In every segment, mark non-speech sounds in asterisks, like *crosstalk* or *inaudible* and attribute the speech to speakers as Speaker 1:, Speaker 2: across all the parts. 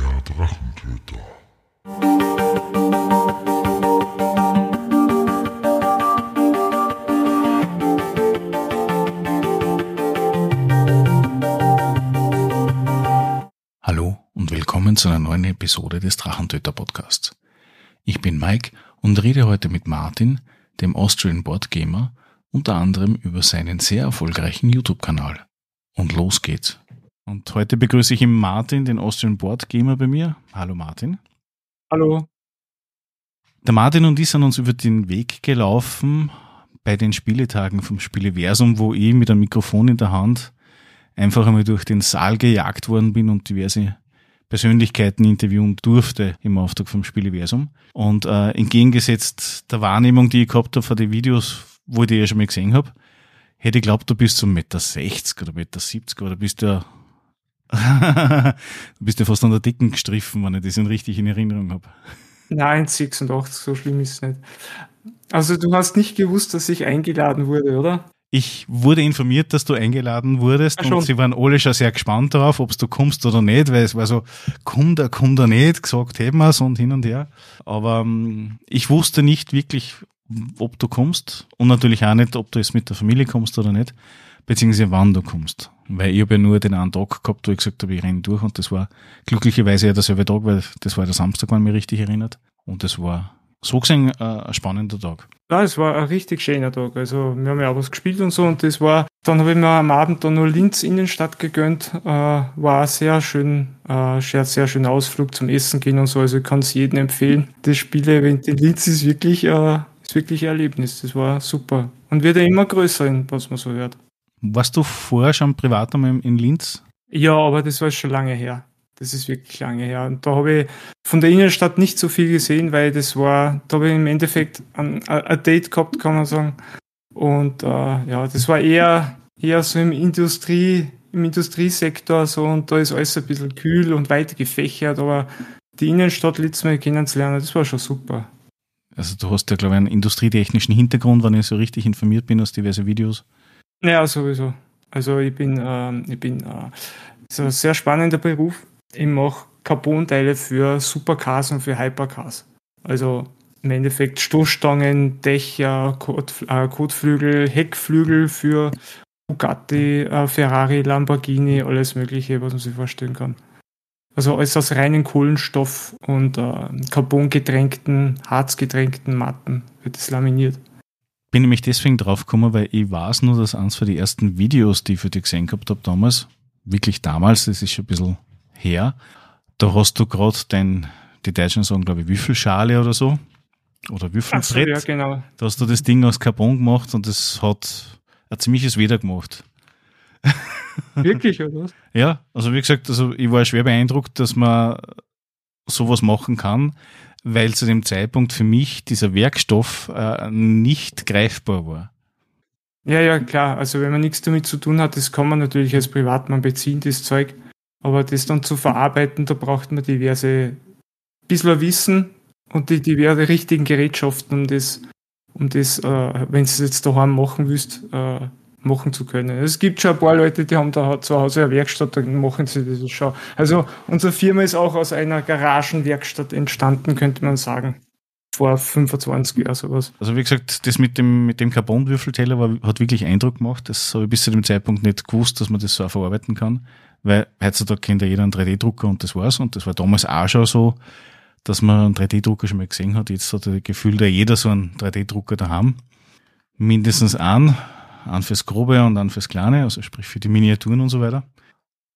Speaker 1: Der Drachentöter.
Speaker 2: Hallo und willkommen zu einer neuen Episode des Drachentöter Podcasts. Ich bin Mike und rede heute mit Martin, dem Austrian Board Gamer, unter anderem über seinen sehr erfolgreichen YouTube-Kanal. Und los geht's. Und heute begrüße ich im Martin, den Austrian Board Gamer bei mir. Hallo Martin.
Speaker 3: Hallo.
Speaker 2: Der Martin und ich sind uns über den Weg gelaufen bei den Spieletagen vom Spieleversum, wo ich mit einem Mikrofon in der Hand einfach einmal durch den Saal gejagt worden bin und diverse Persönlichkeiten interviewen durfte im Auftrag vom Spieleversum. Und äh, entgegengesetzt der Wahrnehmung, die ich gehabt habe von den Videos, wo ich die ja schon mal gesehen habe, hätte ich glaubt, du bist so 1,60 Meter 60 oder 1,70 Meter 70 oder bist du du bist ja fast an der Decken gestriffen, wenn ich das richtig in Erinnerung habe.
Speaker 3: Nein, 86, so schlimm ist es nicht. Also du hast nicht gewusst, dass ich eingeladen wurde, oder?
Speaker 2: Ich wurde informiert, dass du eingeladen wurdest
Speaker 3: Ach
Speaker 2: und sie waren alle schon sehr gespannt darauf, ob du kommst oder nicht, weil es war so, kommt er, kommt er nicht, gesagt hätten wir's und hin und her. Aber ähm, ich wusste nicht wirklich, ob du kommst und natürlich auch nicht, ob du jetzt mit der Familie kommst oder nicht, beziehungsweise wann du kommst. Weil ich habe ja nur den einen Tag gehabt, wo ich gesagt habe, ich renne durch und das war glücklicherweise ja derselbe Tag, weil das war der Samstag, wenn mich richtig erinnert. Und das war so gesehen äh, ein spannender Tag.
Speaker 3: Ja, es war ein richtig schöner Tag. Also wir haben ja auch was gespielt und so und das war, dann habe ich mir am Abend dann noch Linz Innenstadt gegönnt. Äh, war sehr schön, äh, sehr, sehr schöner Ausflug zum Essen gehen und so. Also ich kann es jedem empfehlen. Das Spieleevent in Linz ist wirklich, äh, ist wirklich ein Erlebnis. Das war super. Und wird ja immer größer, was man so hört.
Speaker 2: Warst du vorher schon privat einmal in Linz?
Speaker 3: Ja, aber das war schon lange her. Das ist wirklich lange her. Und da habe ich von der Innenstadt nicht so viel gesehen, weil das war, da habe ich im Endeffekt ein, ein Date gehabt, kann man sagen. Und äh, ja, das war eher, eher so im Industrie, im Industriesektor so und da ist alles ein bisschen kühl und weit gefächert, aber die Innenstadt letztes Mal kennenzulernen, das war schon super.
Speaker 2: Also du hast ja, glaube ich, einen industrietechnischen Hintergrund, wenn ich so richtig informiert bin aus diverse Videos.
Speaker 3: Ja, sowieso. Also ich bin, ähm, ich bin, äh, ist ein sehr spannender Beruf. Ich mache Carbon-Teile für Supercars und für Hypercars. Also im Endeffekt Stoßstangen, Dächer, Kot, äh, Kotflügel, Heckflügel für Bugatti, äh, Ferrari, Lamborghini, alles Mögliche, was man sich vorstellen kann. Also alles aus reinen Kohlenstoff und äh, Carbon-getränkten, Harzgetränkten Matten wird es laminiert.
Speaker 2: Bin nämlich deswegen draufgekommen, weil ich weiß nur, dass eins von den ersten Videos, die ich für dich gesehen gehabt habe damals, wirklich damals, das ist schon ein bisschen her, da hast du gerade dein, die Deutschen sagen, glaube ich, Würfelschale oder so. Oder
Speaker 3: Ach so,
Speaker 2: Würfelbrett.
Speaker 3: ja, genau.
Speaker 2: Da hast du das Ding aus Carbon gemacht und das hat ein ziemliches Weder gemacht.
Speaker 3: Wirklich, oder was? *laughs*
Speaker 2: Ja, also wie gesagt, also ich war schwer beeindruckt, dass man sowas machen kann, weil zu dem Zeitpunkt für mich dieser Werkstoff äh, nicht greifbar war.
Speaker 3: Ja, ja, klar. Also wenn man nichts damit zu tun hat, das kann man natürlich als Privatmann beziehen, das Zeug. Aber das dann zu verarbeiten, da braucht man diverse bisschen Wissen und die diverse richtigen Gerätschaften, um das, um das, äh, wenn du es jetzt daheim machen willst, äh, machen zu können. Es gibt schon ein paar Leute, die haben da zu Hause eine Werkstatt, dann machen sie das schon. Also unsere Firma ist auch aus einer Garagenwerkstatt entstanden, könnte man sagen. Vor 25 Jahren sowas.
Speaker 2: Also wie gesagt, das mit dem, mit dem Carbonwürfelteller war, hat wirklich Eindruck gemacht. Das habe ich bis zu dem Zeitpunkt nicht gewusst, dass man das so auch verarbeiten kann. Weil heutzutage kennt ja jeder einen 3D-Drucker und das war's. Und das war damals auch schon so, dass man einen 3D-Drucker schon mal gesehen hat. Jetzt hat das Gefühl, da jeder so einen 3D-Drucker daheim. Mindestens einen, einen fürs Grobe und einen fürs Kleine, also sprich für die Miniaturen und so weiter.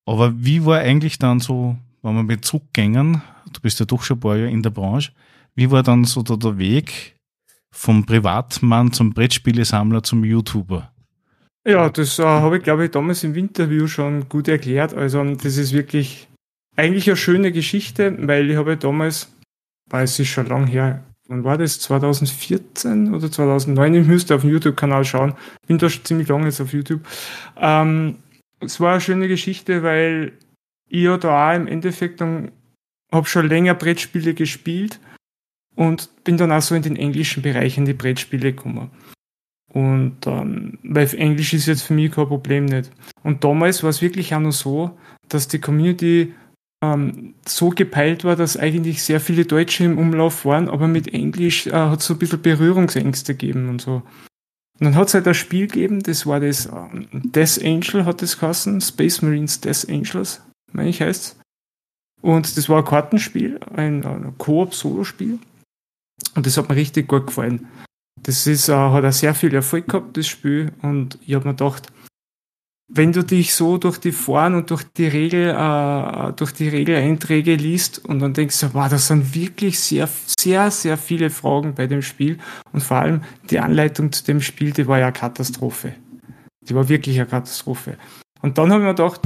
Speaker 2: Aber wie war eigentlich dann so, wenn wir mit zurückgängen, du bist ja doch schon ein paar Jahre in der Branche, wie war dann so der, Weg vom Privatmann zum Brettspielesammler zum YouTuber?
Speaker 3: Ja, das äh, habe ich, glaube ich, damals im Interview schon gut erklärt. Also das ist wirklich eigentlich eine schöne Geschichte, weil ich habe damals, weil es ist schon lang her, wann war das? 2014 oder 2009? Ich müsste auf dem YouTube-Kanal schauen. Bin da schon ziemlich lange jetzt auf YouTube. Ähm, es war eine schöne Geschichte, weil ich ja da auch im Endeffekt dann habe schon länger Brettspiele gespielt und bin dann auch so in den englischen Bereich in die Brettspiele gekommen. Und ähm, weil Englisch ist jetzt für mich kein Problem nicht. Und damals war es wirklich auch noch so, dass die Community ähm, so gepeilt war, dass eigentlich sehr viele Deutsche im Umlauf waren, aber mit Englisch äh, hat es so ein bisschen Berührungsängste gegeben und so. Und dann hat es halt ein Spiel gegeben, das war das ähm, Death Angel, hat es geheißen, Space Marines Death Angels, meine ich heißt Und das war ein Kartenspiel, ein, ein Koop-Solo-Spiel. Und das hat mir richtig gut gefallen. Das ist, äh, hat auch sehr viel Erfolg gehabt, das Spiel. Und ich habe mir gedacht, wenn du dich so durch die Foren und durch die Regel, äh, durch die Regeleinträge liest und dann denkst du, wow, das sind wirklich sehr, sehr, sehr viele Fragen bei dem Spiel. Und vor allem die Anleitung zu dem Spiel, die war ja eine Katastrophe. Die war wirklich eine Katastrophe. Und dann habe ich mir gedacht,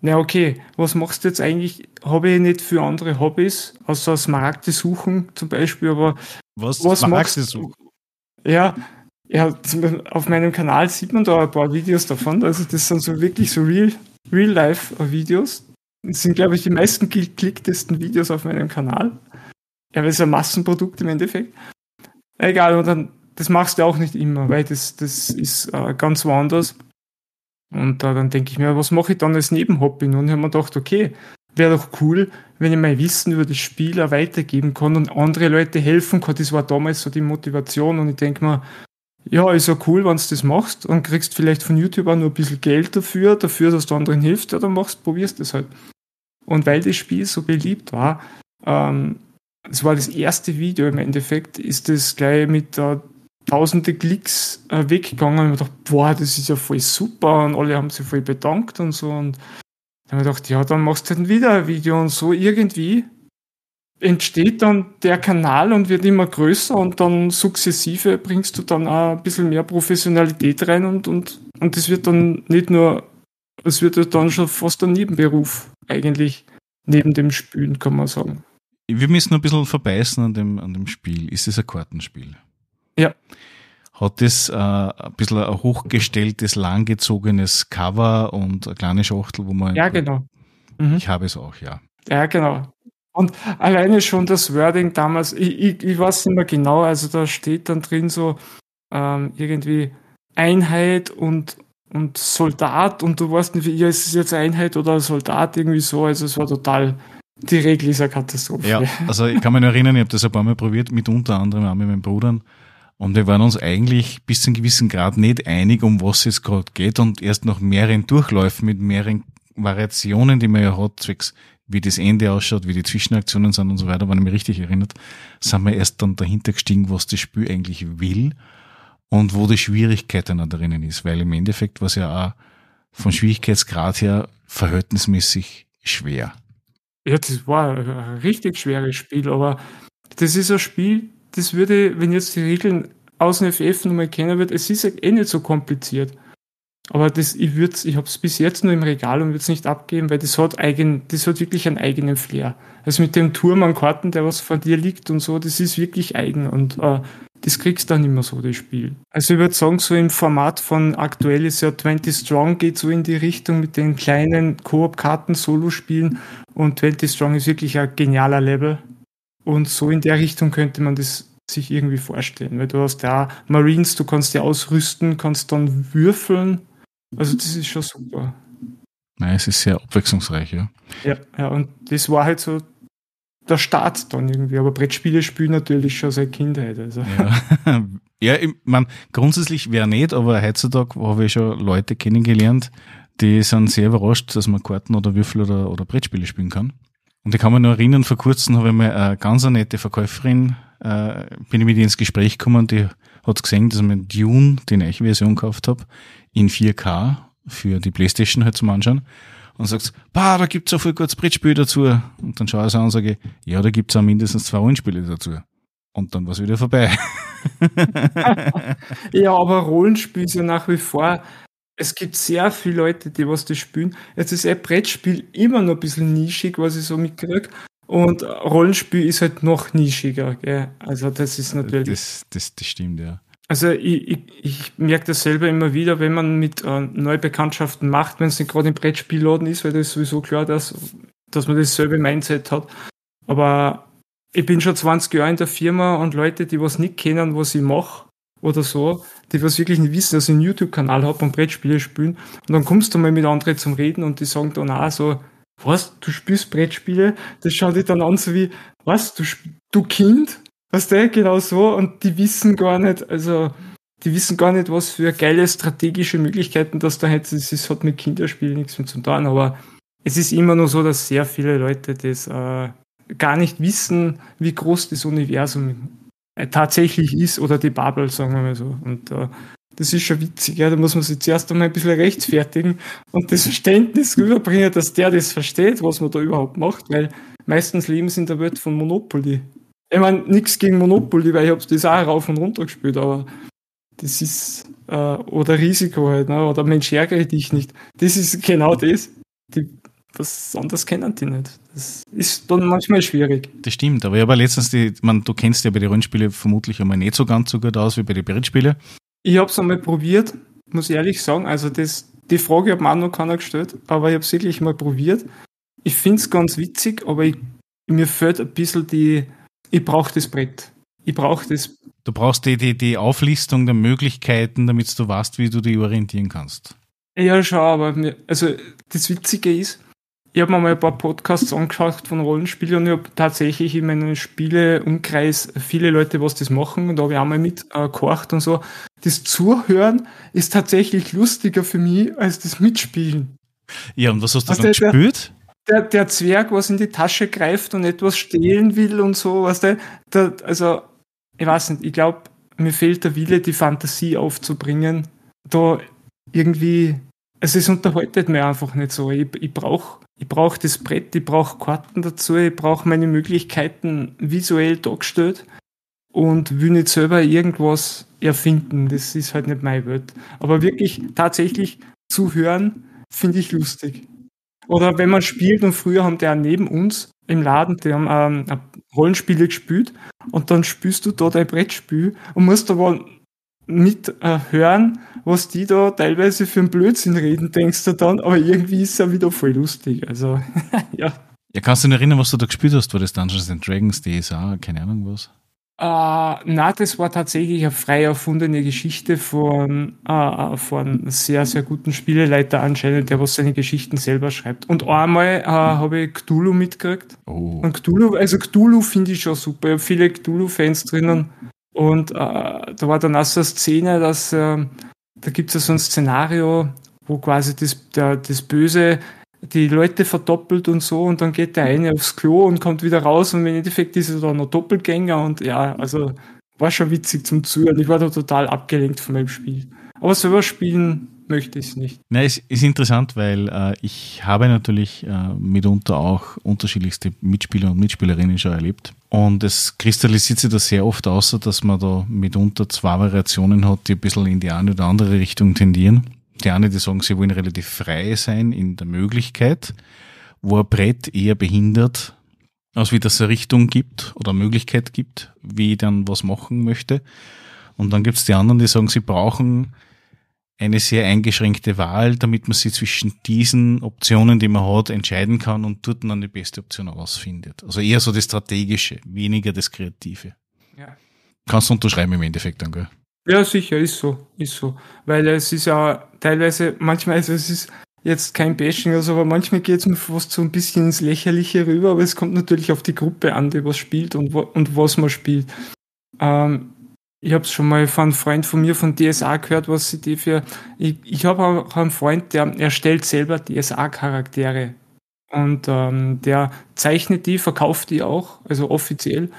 Speaker 3: na okay, was machst du jetzt eigentlich? Habe ich nicht für andere Hobbys, außer Smaragde suchen zum Beispiel, aber
Speaker 2: was, was machst du?
Speaker 3: Ja, ja, auf meinem Kanal sieht man da ein paar Videos davon. Also das sind so wirklich so real, real life Videos. Das sind, glaube ich, die meisten geklicktesten Videos auf meinem Kanal. Ja, weil es ein Massenprodukt im Endeffekt. Egal, und dann, das machst du auch nicht immer, weil das, das ist äh, ganz woanders. Und äh, dann denke ich mir, was mache ich dann als Nebenhobby? Und ich habe mir gedacht, okay, wäre doch cool, wenn ich mein Wissen über das Spiel auch weitergeben kann und andere Leute helfen kann. Das war damals so die Motivation und ich denke mir, ja, ist ja cool, wenn du das machst und kriegst vielleicht von YouTube auch nur ein bisschen Geld dafür, dafür, dass du anderen hilfst, ja, dann machst, probierst das halt. Und weil das Spiel so beliebt war, ähm, es war das erste Video im Endeffekt, ist das gleich mit äh, tausende Klicks äh, weggegangen. Und ich dachte, boah, das ist ja voll super und alle haben sich voll bedankt und so. Und dann habe ich gedacht, ja, dann machst du halt wieder ein Video und so irgendwie entsteht dann der Kanal und wird immer größer und dann sukzessive bringst du dann auch ein bisschen mehr Professionalität rein und, und, und das wird dann nicht nur, es wird dann schon fast ein Nebenberuf eigentlich neben dem Spielen, kann man sagen.
Speaker 2: Wir müssen ein bisschen verbeißen an dem, an dem Spiel. Ist es ein Kartenspiel?
Speaker 3: Ja.
Speaker 2: Hat das äh, ein bisschen ein hochgestelltes, langgezogenes Cover und eine kleine Schachtel, wo man.
Speaker 3: Ja, genau.
Speaker 2: Mhm. Ich habe es auch, ja.
Speaker 3: Ja, genau. Und alleine schon das Wording damals, ich, ich, ich weiß nicht mehr genau, also da steht dann drin so ähm, irgendwie Einheit und, und Soldat und du weißt nicht, ja, ist es jetzt Einheit oder Soldat irgendwie so, also es war total, die Regel ist eine Katastrophe.
Speaker 2: Ja, also ich kann mich noch erinnern, ich habe das ein paar Mal probiert, mit unter anderem auch mit meinen Brüdern und wir waren uns eigentlich bis zu einem gewissen Grad nicht einig, um was es gerade geht. Und erst nach mehreren Durchläufen mit mehreren Variationen, die man ja hat, zwecks wie das Ende ausschaut, wie die Zwischenaktionen sind und so weiter, wenn ich mich richtig erinnert, sind wir erst dann dahinter gestiegen, was das Spiel eigentlich will und wo die Schwierigkeit dann drinnen ist, weil im Endeffekt war es ja auch von Schwierigkeitsgrad her verhältnismäßig schwer.
Speaker 3: Ja, das war ein richtig schweres Spiel, aber das ist ein Spiel, das würde, wenn jetzt die Regeln aus dem FF nochmal kennen wird, es ist eh nicht so kompliziert. Aber das, ich würde ich habe es bis jetzt nur im Regal und würde es nicht abgeben, weil das hat eigen, das hat wirklich einen eigenen Flair. Also mit dem Turm an Karten, der was vor dir liegt und so, das ist wirklich eigen und äh, das kriegst du dann immer so, das Spiel. Also ich würde sagen, so im Format von aktuell ist ja 20 Strong geht so in die Richtung mit den kleinen Koop-Karten, Solo-Spielen und 20 Strong ist wirklich ein genialer Level. Und so in der Richtung könnte man das sich irgendwie vorstellen, weil du hast da Marines, du kannst die ausrüsten, kannst dann würfeln also das ist schon super.
Speaker 2: Nein, es ist sehr abwechslungsreich, ja.
Speaker 3: Ja, ja, und das war halt so der Start dann irgendwie. Aber Brettspiele spielen natürlich schon seit Kindheit. Also.
Speaker 2: Ja, *laughs* ja ich meine, grundsätzlich wäre nicht, aber heutzutage habe ich schon Leute kennengelernt, die sind sehr überrascht, dass man Karten oder Würfel oder, oder Brettspiele spielen kann. Und ich kann mich noch erinnern, vor kurzem habe ich mal eine ganz nette Verkäuferin, äh, bin ich mit ihr ins Gespräch gekommen, die hat gesehen, dass ich mir Dune, die neue Version gekauft habe, in 4K für die Playstation halt zum Anschauen und sagst, bah, da gibt's auch viel gutes Brettspiel dazu. Und dann schaue ich an und sage, ja, da gibt's auch mindestens zwei Rollenspiele dazu. Und dann war's wieder vorbei. *laughs* *laughs*
Speaker 3: ja, aber Rollenspiel ist ja nach wie vor, es gibt sehr viele Leute, die was das spielen. Jetzt ist ein Brettspiel immer noch ein bisschen nischig, was ich so mitkriege. Und Rollenspiel ist halt noch nischiger, gell? Also das ist natürlich.
Speaker 2: Das, das, das stimmt, ja.
Speaker 3: Also ich, ich, ich merke das selber immer wieder, wenn man mit äh, neue Bekanntschaften macht, wenn es nicht gerade im Brettspielladen ist, weil das ist sowieso klar, dass, dass man dasselbe Mindset hat. Aber ich bin schon 20 Jahre in der Firma und Leute, die was nicht kennen, was ich mache oder so, die was wirklich nicht wissen, dass ich einen YouTube-Kanal habe und Brettspiele spielen. Und dann kommst du mal mit anderen zum Reden und die sagen dann auch so, was, du spielst Brettspiele? Das schaut dich dann an so wie, was, du, du Kind? Was der genau so und die wissen gar nicht, also die wissen gar nicht, was für geile strategische Möglichkeiten das da hätte. Es hat mit Kinderspielen nichts mehr zu tun, aber es ist immer nur so, dass sehr viele Leute das äh, gar nicht wissen, wie groß das Universum äh, tatsächlich ist oder die Bubble, sagen wir mal so. Und äh, das ist schon witzig, ja. Da muss man sich zuerst einmal ein bisschen rechtfertigen und das Verständnis rüberbringen, dass der das versteht, was man da überhaupt macht, weil meistens leben sie in der Welt von Monopoly. Ich meine, nichts gegen Monopoly, weil ich habe das auch rauf und runter gespielt, aber das ist, äh, oder Risiko halt, ne? oder Mensch, ärgere dich nicht. Das ist genau das. Die, das anders kennen die nicht. Das ist dann manchmal schwierig.
Speaker 2: Das stimmt, aber ich habe letztens die, man, du kennst ja bei den Rollenspielen vermutlich einmal nicht so ganz so gut aus wie bei den Brettspielen.
Speaker 3: Ich habe es einmal probiert, muss ich ehrlich sagen. Also das, die Frage hat mir auch noch keiner gestellt, aber ich habe es wirklich mal probiert. Ich finde es ganz witzig, aber ich, mir fehlt ein bisschen die, ich brauche das Brett. Ich brauche das.
Speaker 2: Du brauchst die, die, die Auflistung der Möglichkeiten, damit du weißt, wie du dich orientieren kannst.
Speaker 3: Ja, schau, aber mir, also das Witzige ist, ich habe mir mal ein paar Podcasts angeschaut von Rollenspielen und ich habe tatsächlich in meinem Spieleumkreis viele Leute, was das machen und da habe ich auch mal mitgekocht äh, und so. Das Zuhören ist tatsächlich lustiger für mich als das Mitspielen.
Speaker 2: Ja, und was hast du also dann der, gespielt?
Speaker 3: Der, der Zwerg, was in die Tasche greift und etwas stehlen will und so, was der, der also, ich weiß nicht, ich glaube, mir fehlt der Wille, die Fantasie aufzubringen, da irgendwie, also es unterhaltet mir einfach nicht so. Ich, ich brauche ich brauche das Brett, ich brauche Karten dazu, ich brauche meine Möglichkeiten visuell dargestellt und will nicht selber irgendwas erfinden. Das ist halt nicht meine Welt. Aber wirklich tatsächlich zu hören, finde ich lustig. Oder wenn man spielt und früher haben die auch neben uns im Laden, die haben ähm, Rollenspiele gespielt und dann spielst du da dein Brettspiel und musst aber mit äh, hören, was die da teilweise für einen Blödsinn reden, denkst du dann, aber irgendwie ist ja wieder voll lustig. Also, *laughs* ja.
Speaker 2: Ja, kannst du dich erinnern, was du da gespielt hast? War das Dungeons and Dragons, DSA, keine Ahnung was?
Speaker 3: Uh, na, das war tatsächlich eine frei erfundene Geschichte von, uh, von sehr, sehr guten Spieleleiter anscheinend, der was seine Geschichten selber schreibt. Und einmal uh, habe ich Cthulhu mitgekriegt. Oh. Und Cthulhu, also Cthulhu finde ich schon super. Ich habe viele Cthulhu-Fans drinnen. Und äh, da war dann auch so eine Szene, dass äh, da gibt es ja so ein Szenario, wo quasi das, der, das Böse die Leute verdoppelt und so und dann geht der eine aufs Klo und kommt wieder raus und im Endeffekt ist er dann noch Doppelgänger und ja, also war schon witzig zum Zuhören. Ich war da total abgelenkt von meinem Spiel. Aber selber spielen möchte ich es nicht.
Speaker 2: Na, es ist interessant, weil äh, ich habe natürlich äh, mitunter auch unterschiedlichste Mitspieler und Mitspielerinnen schon erlebt. Und es kristallisiert sich da sehr oft aus, dass man da mitunter zwei Variationen hat, die ein bisschen in die eine oder andere Richtung tendieren. Die eine, die sagen, sie wollen relativ frei sein in der Möglichkeit, wo ein Brett eher behindert, als wie das eine Richtung gibt oder eine Möglichkeit gibt, wie ich dann was machen möchte. Und dann gibt es die anderen, die sagen, sie brauchen eine sehr eingeschränkte Wahl, damit man sich zwischen diesen Optionen, die man hat, entscheiden kann und dort dann die beste Option ausfindet. Also eher so das Strategische, weniger das Kreative. Ja. Kannst du unterschreiben im Endeffekt dann, gell?
Speaker 3: Ja, sicher, ist so, ist so. Weil es ist ja teilweise, manchmal, also es ist jetzt kein Bashing oder so, aber manchmal geht es mir fast so ein bisschen ins Lächerliche rüber, aber es kommt natürlich auf die Gruppe an, die was spielt und, und was man spielt. Ähm, ich habe es schon mal von einem Freund von mir von DSA gehört, was sie die für. Ich, ich habe auch einen Freund, der erstellt selber DSA-Charaktere. Und ähm, der zeichnet die, verkauft die auch, also offiziell.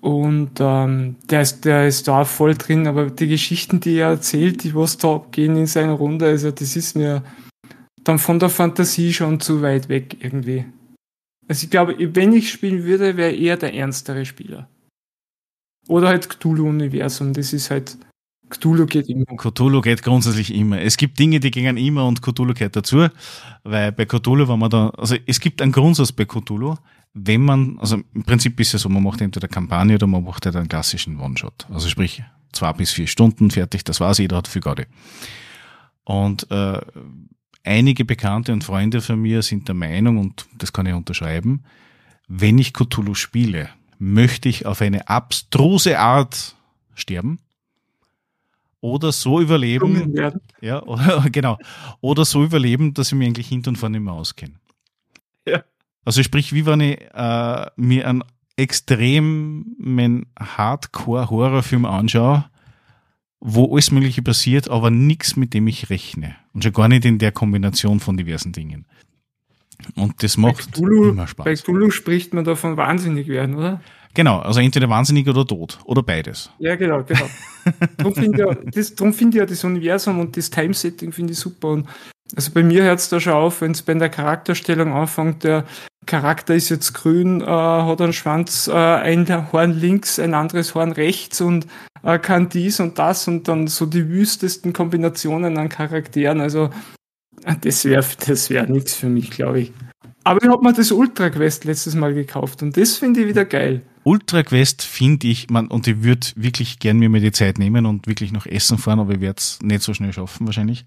Speaker 3: Und ähm, der, ist, der ist da voll drin, aber die Geschichten, die er erzählt, die was da abgehen in seiner Runde, also das ist mir dann von der Fantasie schon zu weit weg irgendwie. Also ich glaube, wenn ich spielen würde, wäre er der ernstere Spieler. Oder halt Cthulhu-Universum, das ist halt, Cthulhu geht immer.
Speaker 2: Cthulhu geht grundsätzlich immer. Es gibt Dinge, die gehen immer und Cthulhu gehört dazu, weil bei Cthulhu, wenn man da, also es gibt einen Grundsatz bei Cthulhu, wenn man, also im Prinzip ist es so, man macht entweder Kampagne oder man macht halt einen klassischen One-Shot. Also sprich, zwei bis vier Stunden fertig, das war's, jeder hat viel Garde. Und äh, einige Bekannte und Freunde von mir sind der Meinung, und das kann ich unterschreiben, wenn ich Cthulhu spiele, möchte ich auf eine abstruse Art sterben oder so überleben, ja, *laughs* oder, genau, oder so überleben, dass ich mich eigentlich hinten und vorne nicht mehr auskenne. Ja. Also sprich, wie wenn ich äh, mir einen extremen Hardcore-Horrorfilm anschaue, wo alles Mögliche passiert, aber nichts, mit dem ich rechne. Und schon gar nicht in der Kombination von diversen Dingen. Und das macht
Speaker 3: Cthulhu, immer Spaß. Bei Cthulhu spricht man davon wahnsinnig werden, oder?
Speaker 2: Genau, also entweder wahnsinnig oder tot. Oder beides.
Speaker 3: Ja, genau, genau. darum finde ich, ja, find ich ja das Universum und das Time-Setting finde ich super. Und also bei mir hört es da schon auf, wenn es bei der Charakterstellung anfängt, der Charakter ist jetzt grün, äh, hat einen Schwanz, äh, ein Horn links, ein anderes Horn rechts und äh, kann dies und das und dann so die wüstesten Kombinationen an Charakteren. Also das wäre das wär nichts für mich, glaube ich. Aber ich habe mir das Ultra Quest letztes Mal gekauft und das finde ich wieder geil.
Speaker 2: Ultra Quest finde ich, man, und ich würde wirklich gern mir mal die Zeit nehmen und wirklich noch essen fahren, aber ich werde es nicht so schnell schaffen wahrscheinlich.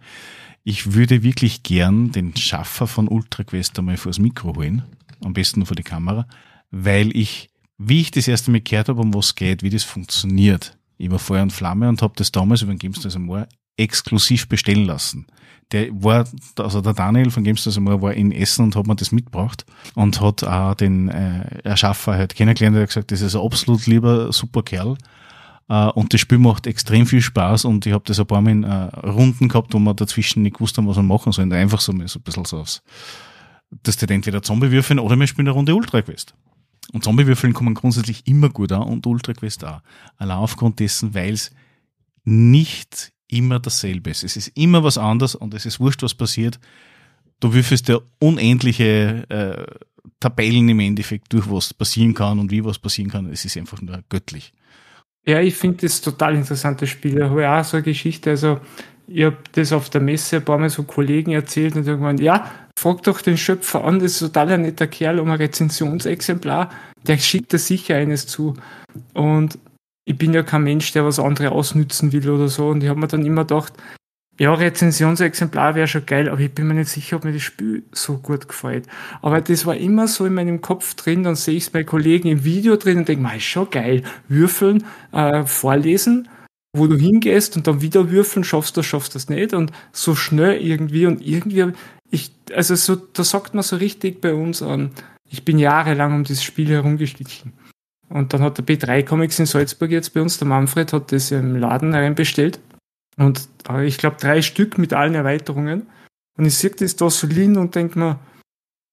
Speaker 2: Ich würde wirklich gern den Schaffer von Ultra Quest einmal vors Mikro holen, am besten vor die Kamera, weil ich, wie ich das erste Mal gehört habe, um was geht, wie das funktioniert, ich war Feuer und Flamme und habe das damals über den Games Amor exklusiv bestellen lassen der war, also der Daniel von Games Amor war in Essen und hat mir das mitgebracht und hat auch den äh, Erschaffer halt kennengelernt, der hat gesagt, das ist ein absolut lieber, super Kerl. Uh, und das Spiel macht extrem viel Spaß und ich habe das ein paar Mal in uh, Runden gehabt, wo wir dazwischen nicht gewusst haben, was wir machen sollen. Einfach so, so ein bisschen so aufs, dass die entweder Zombie würfeln oder wir spielen eine Runde Ultra Quest. Und Zombie würfeln kommen grundsätzlich immer gut an und Ultra Quest auch. Allein aufgrund dessen, weil es nicht immer dasselbe. Es ist immer was anderes und es ist wurscht, was passiert. Du würfelst ja unendliche äh, Tabellen im Endeffekt durch, was passieren kann und wie was passieren kann. Es ist einfach nur göttlich.
Speaker 3: Ja, ich finde das total interessantes Spiel. Ich habe auch so eine Geschichte. Also, ich habe das auf der Messe ein paar Mal so Kollegen erzählt und irgendwann, ja, frag doch den Schöpfer an, das ist total ein netter Kerl um ein Rezensionsexemplar. Der schickt da sicher eines zu. Und ich bin ja kein Mensch, der was andere ausnützen will oder so. Und ich habe mir dann immer gedacht, ja, Rezensionsexemplar wäre schon geil, aber ich bin mir nicht sicher, ob mir das Spiel so gut gefällt. Aber das war immer so in meinem Kopf drin, dann sehe ich es bei Kollegen im Video drin und denke, ist schon geil. Würfeln, äh, vorlesen, wo du hingehst und dann wieder würfeln, schaffst du, schaffst das nicht und so schnell irgendwie und irgendwie, ich, also so, da sagt man so richtig bei uns an, ich bin jahrelang um dieses Spiel herumgeschlichen. Und dann hat der B3 Comics in Salzburg jetzt bei uns, der Manfred, hat das im Laden reinbestellt. Und äh, ich glaube drei Stück mit allen Erweiterungen. Und ich sehe das da so liegen und denke mir,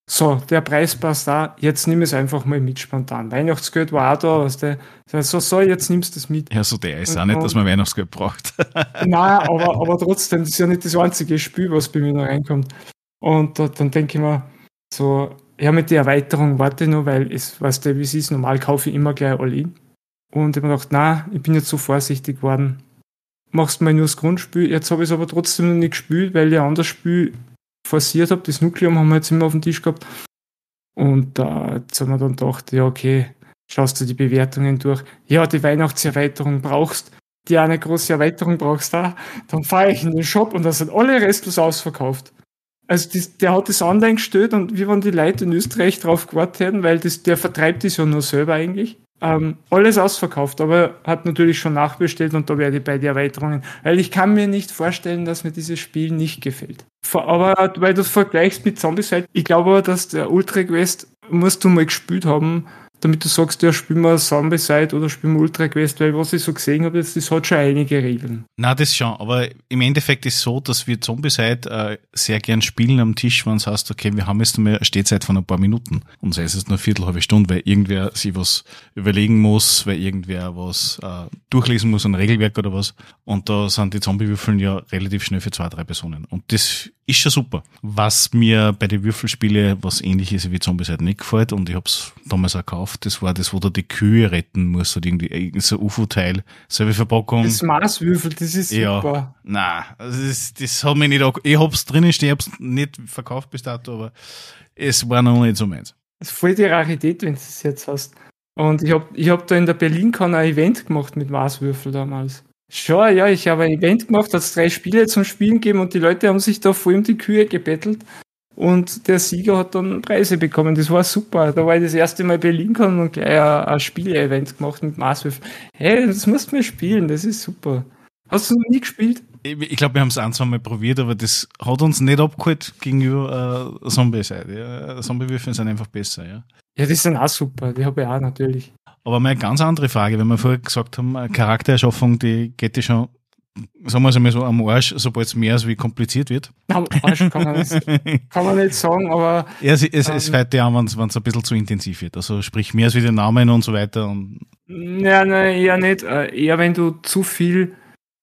Speaker 3: so, der Preis passt da, jetzt nimm es einfach mal mit spontan. Weihnachtsgeld war auch da, weißt du. So, so, jetzt nimmst du es mit.
Speaker 2: Ja, so der ist und, auch nicht, dass man Weihnachtsgeld braucht. *laughs*
Speaker 3: Nein, aber, aber trotzdem, das ist ja nicht das einzige Spiel, was bei mir noch reinkommt. Und da, dann denke ich mir, so, ja, mit der Erweiterung warte ich noch, weil es, was der wie es ist, normal kaufe ich immer gleich all in. Und ich habe mir gedacht, na, ich bin jetzt so vorsichtig geworden. Machst mal nur das Grundspiel. Jetzt habe ich es aber trotzdem noch nicht gespielt, weil ich ein anderes Spiel forciert habe. Das Nukleum haben wir jetzt immer auf dem Tisch gehabt. Und da äh, jetzt haben wir dann gedacht, ja, okay, schaust du die Bewertungen durch. Ja, die Weihnachtserweiterung brauchst, die eine große Erweiterung brauchst da. Dann fahre ich in den Shop und da sind alle restlos ausverkauft. Also das, der hat das online gestellt und wie waren die Leute in Österreich drauf gewartet weil das, der vertreibt das ja nur selber eigentlich. Ähm, alles ausverkauft, aber hat natürlich schon nachbestellt und da werde ich bei den Erweiterungen, weil ich kann mir nicht vorstellen, dass mir dieses Spiel nicht gefällt. Aber weil du es vergleichst mit Zombicide, ich glaube aber, dass der Ultra Quest musst du mal gespielt haben, damit du sagst, ja, spielen wir Zombicide oder spielen wir Ultra Quest, weil was ich so gesehen habe, jetzt, das hat schon einige Regeln.
Speaker 2: Na, das schon, aber im Endeffekt ist es so, dass wir Zombicide äh, sehr gern spielen am Tisch, wenn es heißt, okay, wir haben jetzt nur eine Stehzeit von ein paar Minuten und sei es jetzt nur eine Viertel, halbe Stunde, weil irgendwer sich was überlegen muss, weil irgendwer was äh, durchlesen muss, ein Regelwerk oder was. Und da sind die Zombie-Würfeln ja relativ schnell für zwei, drei Personen. Und das ist schon super. Was mir bei den Würfelspielen was ähnliches wie halt nicht gefällt und ich hab's damals auch gekauft, das war das, wo du die Kühe retten musst oder irgendwie so UFO-Teil, selbe Verpackung.
Speaker 3: Das Maßwürfel, das ist ja, super.
Speaker 2: Nein, das, ist, das hat mich nicht, auch, ich hab's drinnen stehen, ich hab's nicht verkauft bis dato, aber es war noch nicht so meins.
Speaker 3: Das ist voll die Rarität, wenn du es jetzt hast. Und ich hab, ich hab da in der Berlin-Con ein Event gemacht mit Maßwürfel damals. Schon, ja, ich habe ein Event gemacht, hat es drei Spiele zum Spielen gegeben und die Leute haben sich da voll um die Kühe gebettelt. Und der Sieger hat dann Preise bekommen. Das war super. Da war ich das erste Mal in Berlin gekommen und gleich ein, ein Spiele-Event gemacht mit Maßwürfen. Hey, das musst du mir spielen, das ist super. Hast du noch nie gespielt?
Speaker 2: Ich glaube, wir haben es ein, zwei Mal probiert, aber das hat uns nicht abgeholt gegenüber äh, Zombie-Seite. Ja. Zombie-Würfel sind einfach besser, ja.
Speaker 3: Ja, die sind auch super, die habe ich auch natürlich.
Speaker 2: Aber mal eine ganz andere Frage, wenn wir vorher gesagt haben, Charaktererschaffung, die geht ja schon, sagen wir es einmal so, am Arsch, sobald es mehr als wie kompliziert wird.
Speaker 3: Am Arsch kann man nicht, *laughs* kann man nicht sagen, aber.
Speaker 2: Ja, es, es, ähm, es fällt ja an, wenn es ein bisschen zu intensiv wird. Also sprich mehr als wie der Namen und so weiter. Und
Speaker 3: ja, nein, eher nicht. Äh, eher wenn du zu viel,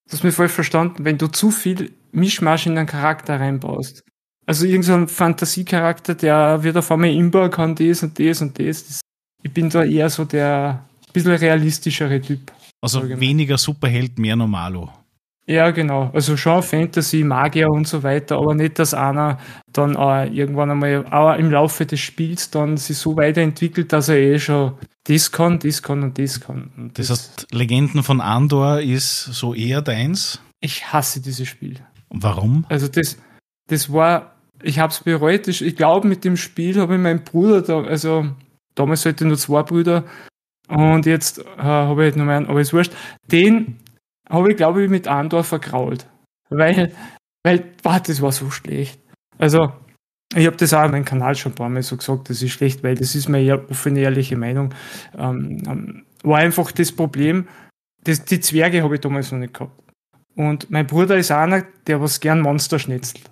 Speaker 3: das hast mir voll verstanden, wenn du zu viel Mischmasch in deinen Charakter reinbaust. Also irgendein so Fantasiecharakter, der wird auf einmal imbar, kann das und das und das. das ich bin da eher so der bisschen realistischere Typ.
Speaker 2: Also weniger Superheld, mehr Normalo.
Speaker 3: Ja, genau. Also schon Fantasy, Magier und so weiter, aber nicht, dass einer dann auch irgendwann einmal auch im Laufe des Spiels dann sich so weiterentwickelt, dass er eh schon das kann, das kann und das kann. Und
Speaker 2: das, das heißt, Legenden von Andor ist so eher deins?
Speaker 3: Ich hasse dieses Spiel.
Speaker 2: Warum?
Speaker 3: Also das, das war, ich habe es bereut. Ich glaube, mit dem Spiel habe ich meinen Bruder da, also damals hatte ich nur zwei Brüder und jetzt äh, habe ich halt noch einen, aber ist wurscht. Den habe ich, glaube ich, mit Andor vergrault. Weil, weil, boah, das war so schlecht. Also, ich habe das auch auf meinem Kanal schon ein paar Mal so gesagt, das ist schlecht, weil das ist meine offene, ehrliche Meinung. Ähm, ähm, war einfach das Problem, das, die Zwerge habe ich damals noch nicht gehabt. Und mein Bruder ist einer, der was gern Monster schnitzelt.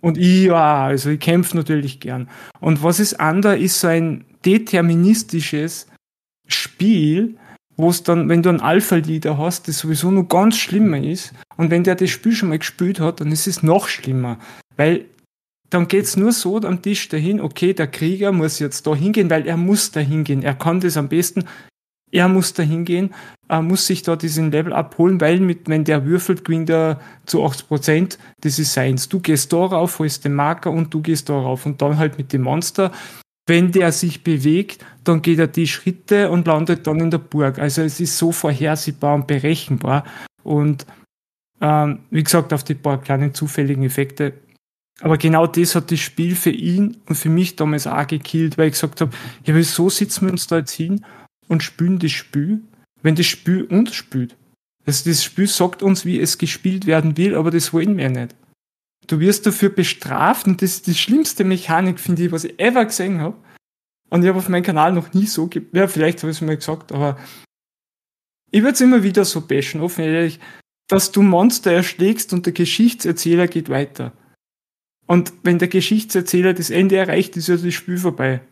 Speaker 3: Und ich ja, also ich kämpfe natürlich gern. Und was ist anders, ist so ein deterministisches Spiel, wo es dann, wenn du einen Alpha-Leader hast, das sowieso nur ganz schlimmer ist. Und wenn der das Spiel schon mal gespielt hat, dann ist es noch schlimmer. Weil dann geht's nur so am Tisch dahin, okay, der Krieger muss jetzt da hingehen, weil er muss da hingehen. Er kann das am besten. Er muss da hingehen, er muss sich da diesen Level abholen, weil mit, wenn der würfelt, gewinnt er zu 80 Prozent, das ist seins. Du gehst da rauf, holst den Marker und du gehst da rauf und dann halt mit dem Monster wenn der sich bewegt, dann geht er die Schritte und landet dann in der Burg. Also es ist so vorhersehbar und berechenbar. Und ähm, wie gesagt, auf die paar kleinen zufälligen Effekte. Aber genau das hat das Spiel für ihn und für mich damals auch gekillt, weil ich gesagt habe, ja, wieso sitzen wir uns da jetzt hin und spülen das Spiel, wenn das Spiel uns spült? Also das Spiel sagt uns, wie es gespielt werden will, aber das wollen wir nicht. Du wirst dafür bestraft und das ist die schlimmste Mechanik, finde ich, was ich ever gesehen habe. Und ich habe auf meinem Kanal noch nie so, ja, vielleicht habe ich es mal gesagt, aber ich würde es immer wieder so bashen, offen ehrlich, dass du Monster erschlägst und der Geschichtserzähler geht weiter. Und wenn der Geschichtserzähler das Ende erreicht, ist ja das Spiel vorbei.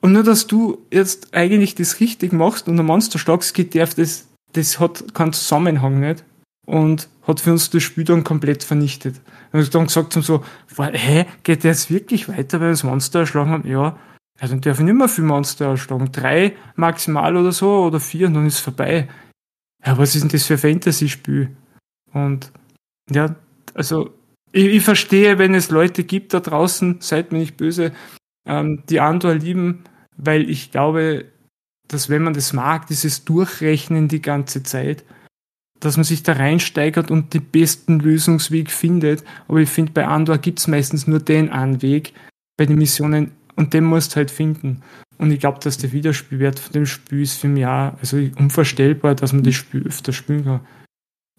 Speaker 3: Und nur, dass du jetzt eigentlich das richtig machst und ein Monster schlagst, geht der, das, das hat keinen Zusammenhang nicht. Und hat für uns das Spiel dann komplett vernichtet. Und ich dann gesagt haben so, hä, geht der jetzt wirklich weiter, weil wir das Monster erschlagen haben? Ja, ja, dann dürfen nicht mehr viel Monster erschlagen. Drei maximal oder so, oder vier, und dann ist es vorbei. Ja, was ist denn das für ein Fantasy-Spiel? Und ja, also ich, ich, verstehe, wenn es Leute gibt da draußen, seid mir nicht böse, ähm, die Andor lieben, weil ich glaube, dass wenn man das mag, dieses Durchrechnen die ganze Zeit, dass man sich da reinsteigert und den besten Lösungsweg findet. Aber ich finde, bei Andor gibt es meistens nur den einen Weg bei den Missionen und den musst du halt finden. Und ich glaube, dass der Wiederspielwert von dem Spiel ist für mich auch also unvorstellbar, dass man das Spiel öfter spielen kann.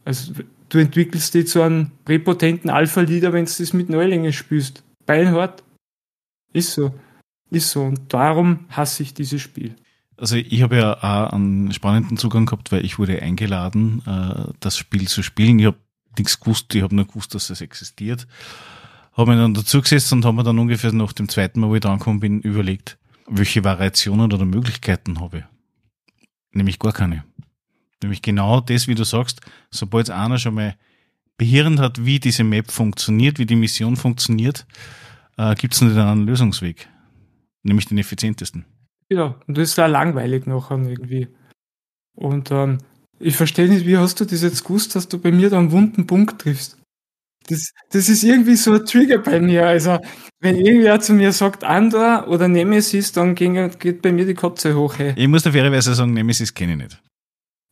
Speaker 3: Also du entwickelst dich zu einem präpotenten Alpha-Leader, wenn du das mit Neulingen spielst. Beinhart. Ist so. Ist so. Und darum hasse ich dieses Spiel.
Speaker 2: Also ich habe ja auch einen spannenden Zugang gehabt, weil ich wurde eingeladen, äh, das Spiel zu spielen. Ich habe nichts gewusst, ich habe nur gewusst, dass es existiert. Habe mich dann dazu gesetzt und habe mir dann ungefähr nach dem zweiten Mal, wo ich da angekommen bin, überlegt, welche Variationen oder Möglichkeiten habe ich. Nämlich gar keine. Nämlich genau das, wie du sagst, sobald einer schon mal behirnt hat, wie diese Map funktioniert, wie die Mission funktioniert, äh, gibt es nicht einen Lösungsweg. Nämlich den effizientesten.
Speaker 3: Genau, und das ist auch langweilig nachher irgendwie. Und ähm, ich verstehe nicht, wie hast du das jetzt gewusst, dass du bei mir da einen wunden Punkt triffst? Das, das ist irgendwie so ein Trigger bei mir. Also, wenn irgendwer zu mir sagt Andor oder Nemesis, dann geht bei mir die Kotze hoch. Hey.
Speaker 2: Ich muss da fairerweise sagen, Nemesis kenne ich nicht.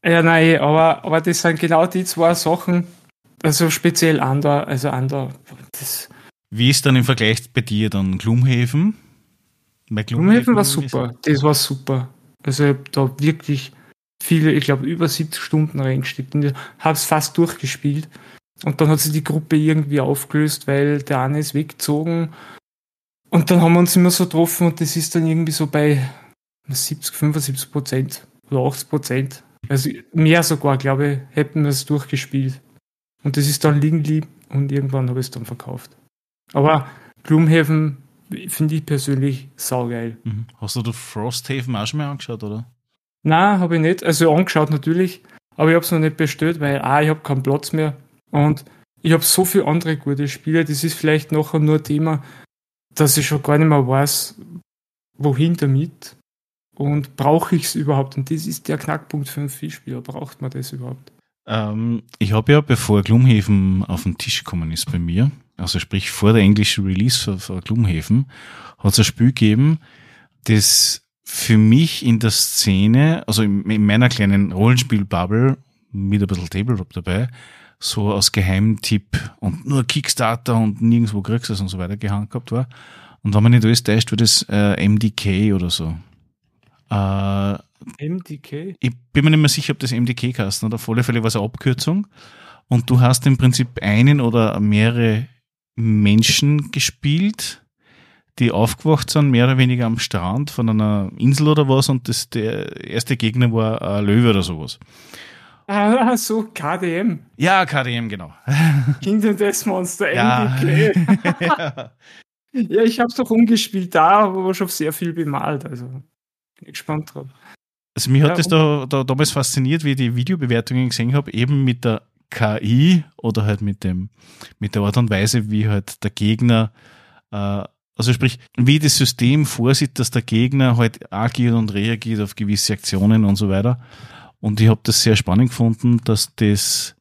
Speaker 3: Ja, nein, aber, aber das sind genau die zwei Sachen, also speziell Andor, also Andor. Das
Speaker 2: Wie ist dann im Vergleich bei dir dann Gloomhaven?
Speaker 3: Gloomhaven war super. Das war super. Also ich habe da wirklich viele, ich glaube über 70 Stunden reingesteckt und habe es fast durchgespielt. Und dann hat sich die Gruppe irgendwie aufgelöst, weil der eine ist weggezogen. Und dann haben wir uns immer so getroffen und das ist dann irgendwie so bei 70, 75 Prozent oder 80 Prozent. Also mehr sogar, glaube ich, hätten wir es durchgespielt. Und das ist dann liegen lieb und irgendwann habe ich es dann verkauft. Aber Gloomhaven finde ich persönlich saugeil.
Speaker 2: Mhm. Hast du Frosthaven auch schon mal angeschaut, oder?
Speaker 3: Nein, habe ich nicht. Also angeschaut natürlich, aber ich habe es noch nicht bestellt, weil A, ich habe keinen Platz mehr und ich habe so viele andere gute Spiele. Das ist vielleicht nachher nur Thema, dass ich schon gar nicht mehr weiß, wohin damit und brauche ich es überhaupt. Und das ist der Knackpunkt für einen Vielspieler. Braucht man das überhaupt?
Speaker 2: Ähm, ich habe ja, bevor Gloomhaven auf den Tisch gekommen ist bei mir, also sprich vor der englischen Release für, für Gloomhaven, hat es ein Spiel gegeben, das für mich in der Szene, also in, in meiner kleinen Rollenspiel-Bubble, mit ein bisschen Tabletop dabei, so als Geheimtipp und nur Kickstarter und nirgendwo kriegst du es und so weiter gehangen gehabt war. Und wenn man nicht alles täuscht, wird es äh, MDK oder so.
Speaker 3: Äh, MDK?
Speaker 2: Ich bin mir nicht mehr sicher, ob das MDK heißt. Oder? Auf alle Fälle war es eine Abkürzung. Und du hast im Prinzip einen oder mehrere Menschen gespielt, die aufgewacht sind, mehr oder weniger am Strand von einer Insel oder was. Und das, der erste Gegner war ein Löwe oder sowas.
Speaker 3: Ah, so KDM.
Speaker 2: Ja, KDM, genau. *laughs*
Speaker 3: Kingdom Death Monster, ja. Ja. *laughs* ja, ich habe es doch umgespielt da, aber schon sehr viel bemalt. Also bin gespannt drauf.
Speaker 2: Also mich hat ja, das da, da damals fasziniert, wie ich die Videobewertungen gesehen habe, eben mit der KI oder halt mit dem, mit der Art und Weise, wie halt der Gegner, äh, also sprich, wie das System vorsieht, dass der Gegner halt agiert und reagiert auf gewisse Aktionen und so weiter. Und ich habe das sehr spannend gefunden, dass das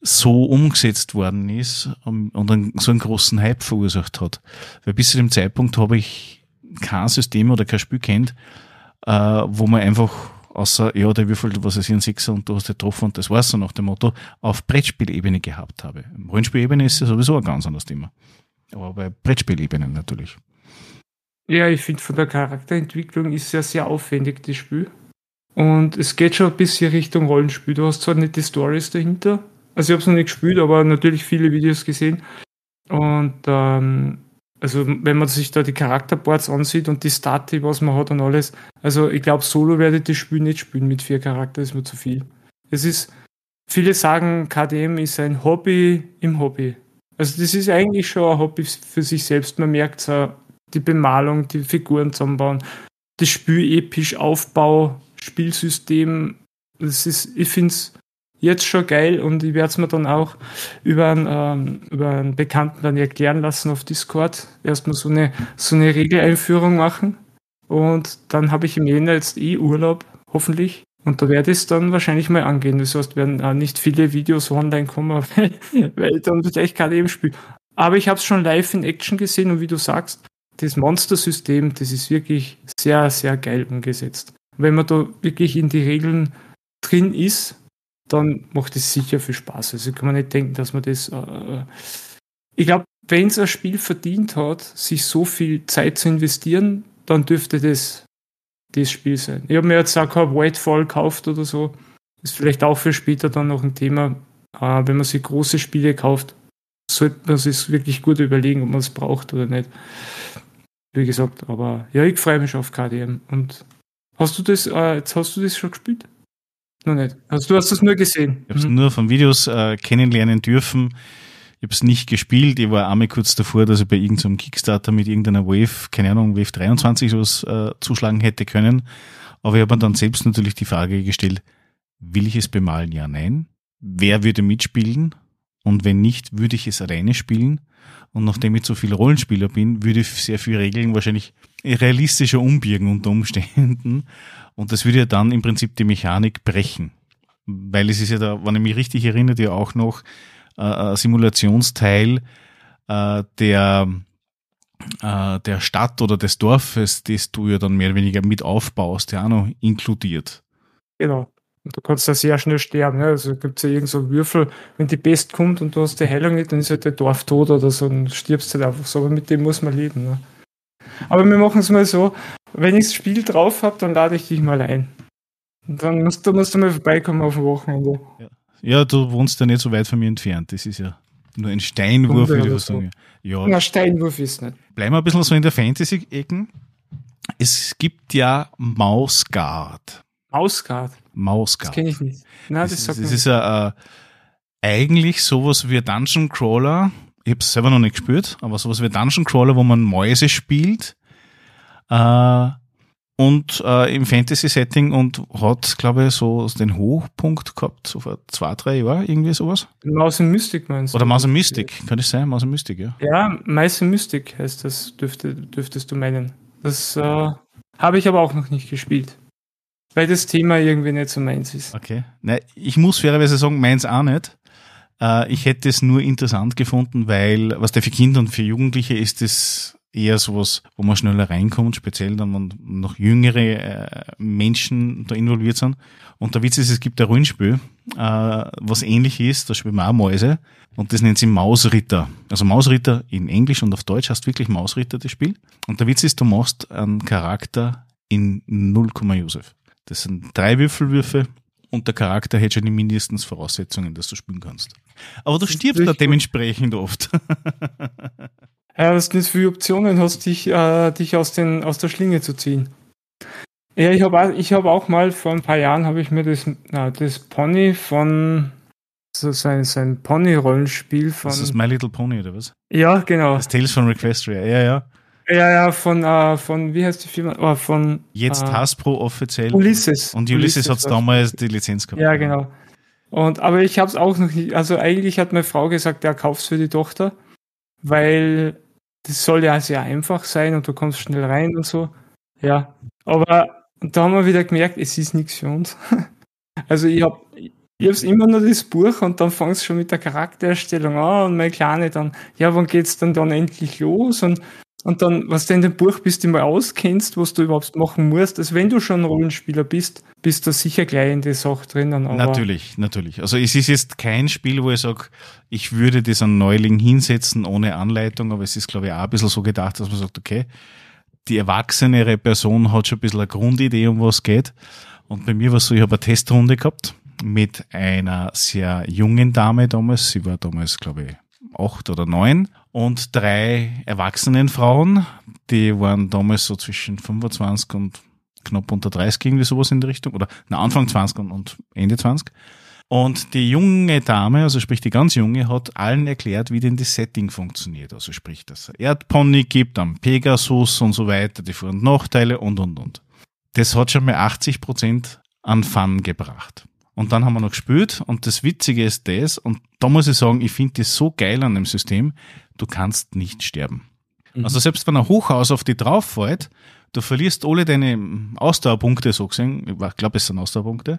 Speaker 2: so umgesetzt worden ist und dann so einen großen Hype verursacht hat. Weil bis zu dem Zeitpunkt habe ich kein System oder kein Spiel kennt, äh, wo man einfach außer, ja, der Würfel, was ist ein Sechser und du hast getroffen und das war's so nach dem Motto, auf Brettspielebene gehabt habe. Rollenspielebene ist ja sowieso ein ganz anderes Thema. Aber bei Brettspielebene natürlich.
Speaker 3: Ja, ich finde von der Charakterentwicklung ist ja sehr aufwendig, das Spiel. Und es geht schon ein bisschen Richtung Rollenspiel. Du hast zwar nicht die Stories dahinter. Also ich habe es noch nicht gespielt, aber natürlich viele Videos gesehen. Und ähm, also wenn man sich da die Charakterboards ansieht und die Stati, was man hat und alles, also ich glaube, Solo werde ich das Spiel nicht spielen mit vier Charakteren, ist mir zu viel. Es ist, viele sagen, KDM ist ein Hobby im Hobby. Also das ist eigentlich schon ein Hobby für sich selbst. Man merkt so die Bemalung, die Figuren zusammenbauen, das Spiel episch Aufbau, Spielsystem, das ist, ich finde es jetzt schon geil und ich werde es mir dann auch über einen, ähm, über einen Bekannten dann erklären lassen auf Discord. Erstmal so eine, so eine Regeleinführung machen und dann habe ich im Jänner jetzt eh Urlaub, hoffentlich. Und da werde ich es dann wahrscheinlich mal angehen. Das heißt, werden auch nicht viele Videos online kommen, *laughs* weil, weil ich dann vielleicht gerade eben spiele. Aber ich habe es schon live in Action gesehen und wie du sagst, das Monster-System, das ist wirklich sehr, sehr geil umgesetzt wenn man da wirklich in die Regeln drin ist, dann macht es sicher viel Spaß. Also kann man nicht denken, dass man das. Äh, äh ich glaube, wenn es ein Spiel verdient hat, sich so viel Zeit zu investieren, dann dürfte das das Spiel sein. Ich habe mir jetzt auch kein Whitefall gekauft oder so. Ist vielleicht auch für später dann noch ein Thema. Äh, wenn man sich große Spiele kauft, sollte man sich wirklich gut überlegen, ob man es braucht oder nicht. Wie gesagt, aber ja, ich freue mich auf KDM und Hast du das, äh, jetzt hast du das schon gespielt? Noch nicht. Also du hast das nur gesehen.
Speaker 2: Ich habe es mhm. nur von Videos äh, kennenlernen dürfen. Ich habe es nicht gespielt. Ich war einmal kurz davor, dass ich bei irgendeinem Kickstarter mit irgendeiner Wave, keine Ahnung, Wave 23 sowas äh, zuschlagen hätte können. Aber ich habe mir dann selbst natürlich die Frage gestellt, will ich es bemalen? Ja, nein. Wer würde mitspielen? Und wenn nicht, würde ich es alleine spielen? Und nachdem ich so viel Rollenspieler bin, würde ich sehr viel Regeln wahrscheinlich realistischer umbirgen unter Umständen. Und das würde ja dann im Prinzip die Mechanik brechen. Weil es ist ja da, wenn ich mich richtig erinnere, ja auch noch äh, Simulationsteil äh, der, äh, der Stadt oder des Dorfes, das du ja dann mehr oder weniger mit aufbaust, ja auch noch inkludiert.
Speaker 3: Genau. Und du kannst da sehr schnell sterben. Ne? Also gibt es ja irgend so Würfel, wenn die Pest kommt und du hast die Heilung nicht, dann ist halt der Dorf tot oder so und stirbst halt einfach so. Aber mit dem muss man leben. Ne? Aber wir machen es mal so, wenn ich das Spiel drauf habe, dann lade ich dich mal ein. Und dann musst du, musst du mal vorbeikommen auf dem Wochenende.
Speaker 2: Ja. ja, du wohnst ja nicht so weit von mir entfernt, das ist ja Nur ein Steinwurf, würde ich
Speaker 3: so.
Speaker 2: sagen. Ja,
Speaker 3: Na, Steinwurf ist nicht.
Speaker 2: bleiben wir ein bisschen so in der Fantasy-Ecken. Es gibt ja Mausgard.
Speaker 3: Mausgard. Das kenne ich nicht. Na, das,
Speaker 2: Das,
Speaker 3: sagt
Speaker 2: das ist ja äh, eigentlich sowas wie Dungeon Crawler. Ich habe es selber noch nicht gespürt, aber sowas wie Dungeon Crawler, wo man Mäuse spielt. Äh, und äh, im Fantasy-Setting und hat, glaube ich, so den Hochpunkt gehabt, so vor zwei, drei Jahren, irgendwie sowas.
Speaker 3: Maus und Mystik meinst du?
Speaker 2: Oder Maus und Mystic, kann das sein? Maus und Mystic, ja.
Speaker 3: Ja, Maus und Mystik heißt das, dürfte, dürftest du meinen. Das äh, habe ich aber auch noch nicht gespielt. Weil das Thema irgendwie nicht so meins ist.
Speaker 2: Okay. Nein, ich muss fairerweise sagen, meins auch nicht. Äh, ich hätte es nur interessant gefunden, weil, was der für Kinder und für Jugendliche ist es eher sowas, wo man schneller reinkommt, speziell dann, wenn noch jüngere äh, Menschen da involviert sind. Und der Witz ist, es gibt ein Rollenspiel, äh, was ähnlich ist, da spielen wir auch Mäuse, und das nennt sich Mausritter. Also Mausritter in Englisch und auf Deutsch heißt wirklich Mausritter, das Spiel. Und der Witz ist, du machst einen Charakter in 0, Josef. Das sind drei Würfelwürfe und der Charakter hätte schon die mindestens Voraussetzungen, dass du spielen kannst. Aber du stirbst da dementsprechend oft. *laughs*
Speaker 3: Ja, dass du nicht viele Optionen hast, dich, äh, dich aus, den, aus der Schlinge zu ziehen. Ja, ich habe auch, ich hab auch mal vor ein paar Jahren habe ich mir das, na, das Pony von so sein, sein Pony-Rollenspiel von.
Speaker 2: Das ist My Little Pony, oder was?
Speaker 3: ja, genau.
Speaker 2: Das Tales von Requestria, ja, ja.
Speaker 3: Ja, ja, von, äh, von wie heißt die Firma? Oh, von
Speaker 2: Jetzt
Speaker 3: äh,
Speaker 2: Hasbro offiziell.
Speaker 3: Ulysses.
Speaker 2: Und Ulysses hat
Speaker 3: war's.
Speaker 2: damals die Lizenz gehabt.
Speaker 3: Ja, genau. Und, aber ich habe es auch noch nicht, also eigentlich hat meine Frau gesagt, ja, kauf's für die Tochter, weil das soll ja sehr einfach sein und du kommst schnell rein und so. Ja, aber da haben wir wieder gemerkt, es ist nichts für uns. *laughs* Also ich habe ich hab's immer nur das Buch und dann fangst schon mit der Charaktererstellung an und meine Kleine dann, ja, wann geht's dann dann endlich los? Und, und dann, was du in dem Buch bist, immer auskennst, was du überhaupt machen musst, also wenn du schon Rollenspieler bist, bist du sicher gleich in die Sache drinnen.
Speaker 2: Natürlich, natürlich. Also es ist jetzt kein Spiel, wo ich sage, ich würde das an Neuling hinsetzen ohne Anleitung, aber es ist, glaube ich, auch ein bisschen so gedacht, dass man sagt, okay, die erwachsenere Person hat schon ein bisschen eine Grundidee, um was es geht. Und bei mir war es so, ich habe eine Testrunde gehabt mit einer sehr jungen Dame damals. Sie war damals, glaube ich, acht oder neun und drei erwachsenen Frauen, die waren damals so zwischen 25 und knapp unter 30, irgendwie sowas in die Richtung, oder na, Anfang 20 und- Ende 20. Und die junge Dame, also sprich die ganz junge, hat allen erklärt, wie denn das Setting funktioniert. Also sprich, dass es Erdpony gibt, am Pegasus und so weiter, die Vor- und Nachteile und, und, und. Das hat schon mal 80 Prozent an Fun gebracht. Und dann haben wir noch gespielt und das Witzige ist das, und da muss ich sagen, ich finde das so geil an dem System, du kannst nicht sterben. Also selbst wenn ein Hochhaus auf dich drauf fällt, du verlierst alle deine Ausdauerpunkte, so gesehen, ich glaube, es sind Ausdauerpunkte,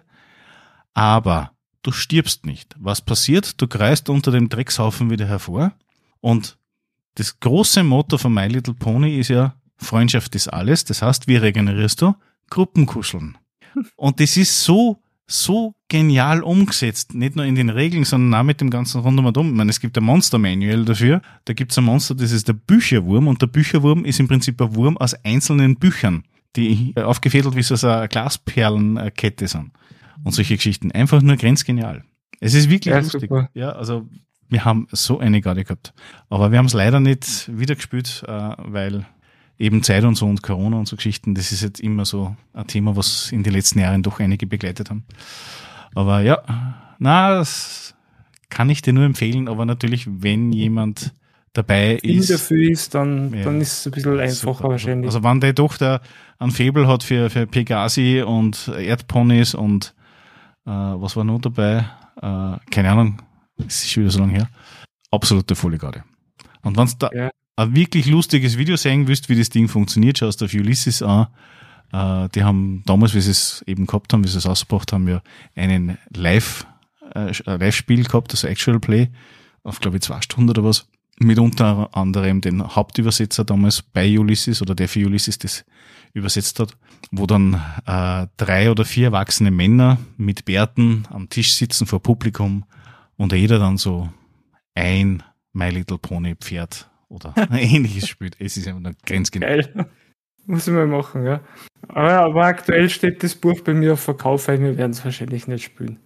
Speaker 2: aber du stirbst nicht. Was passiert? Du kreist unter dem Dreckshaufen wieder hervor und das große Motto von My Little Pony ist ja, Freundschaft ist alles. Das heißt, wie regenerierst du? Gruppenkuscheln. *laughs* Und das ist so, so genial umgesetzt. Nicht nur in den Regeln, sondern auch mit dem ganzen Rundum und um. Ich meine, es gibt ein Monster-Manual dafür. Da gibt es ein Monster, das ist der Bücherwurm. Und der Bücherwurm ist im Prinzip ein Wurm aus einzelnen Büchern, die aufgefädelt wie so eine Glasperlenkette sind. Und solche Geschichten. Einfach nur grenzgenial. Es ist wirklich
Speaker 3: Ja,
Speaker 2: lustig.
Speaker 3: super.
Speaker 2: Ja, also wir haben so eine Garde gehabt. Aber wir haben es leider nicht wieder gespielt, äh, weil eben Zeit und so und Corona und so Geschichten, das ist jetzt immer so ein Thema, was in den letzten Jahren doch einige begleitet haben. Aber ja, na, das kann ich dir nur empfehlen, aber natürlich, wenn jemand dabei
Speaker 3: Wenn
Speaker 2: ist.
Speaker 3: dafür ist, dann,
Speaker 2: Ja.
Speaker 3: dann ist es ein bisschen einfacher
Speaker 2: Super.
Speaker 3: wahrscheinlich.
Speaker 2: Also wenn deine Tochter ein Faible hat für, für Pegasi und Erdponys und äh, was war noch dabei? Äh, keine Ahnung, es ist schon wieder so lange her. Absolute volle Garde. Und wenn du da
Speaker 3: Ja.
Speaker 2: Ein wirklich lustiges Video sehen willst, wie das Ding funktioniert, schaust auf Ulysses an. Äh, die haben damals, wie sie es eben gehabt haben, wie sie es ausgebracht haben, ja einen Live, äh, ein Live-Spiel gehabt, also Actual Play, auf glaube ich zwei Stunden oder was, mit unter anderem den Hauptübersetzer damals bei Ulysses oder der für Ulysses das übersetzt hat, wo dann äh, drei oder vier erwachsene Männer mit Bärten am Tisch sitzen vor Publikum und jeder dann so ein My Little Pony Pferd oder *laughs* ähnliches spielt. Es ist einfach nur grenzgenau.
Speaker 3: Geil. Muss ich mal machen, ja. Aber, aber aktuell steht das Buch bei mir auf Verkauf, weil wir werden es wahrscheinlich nicht spielen.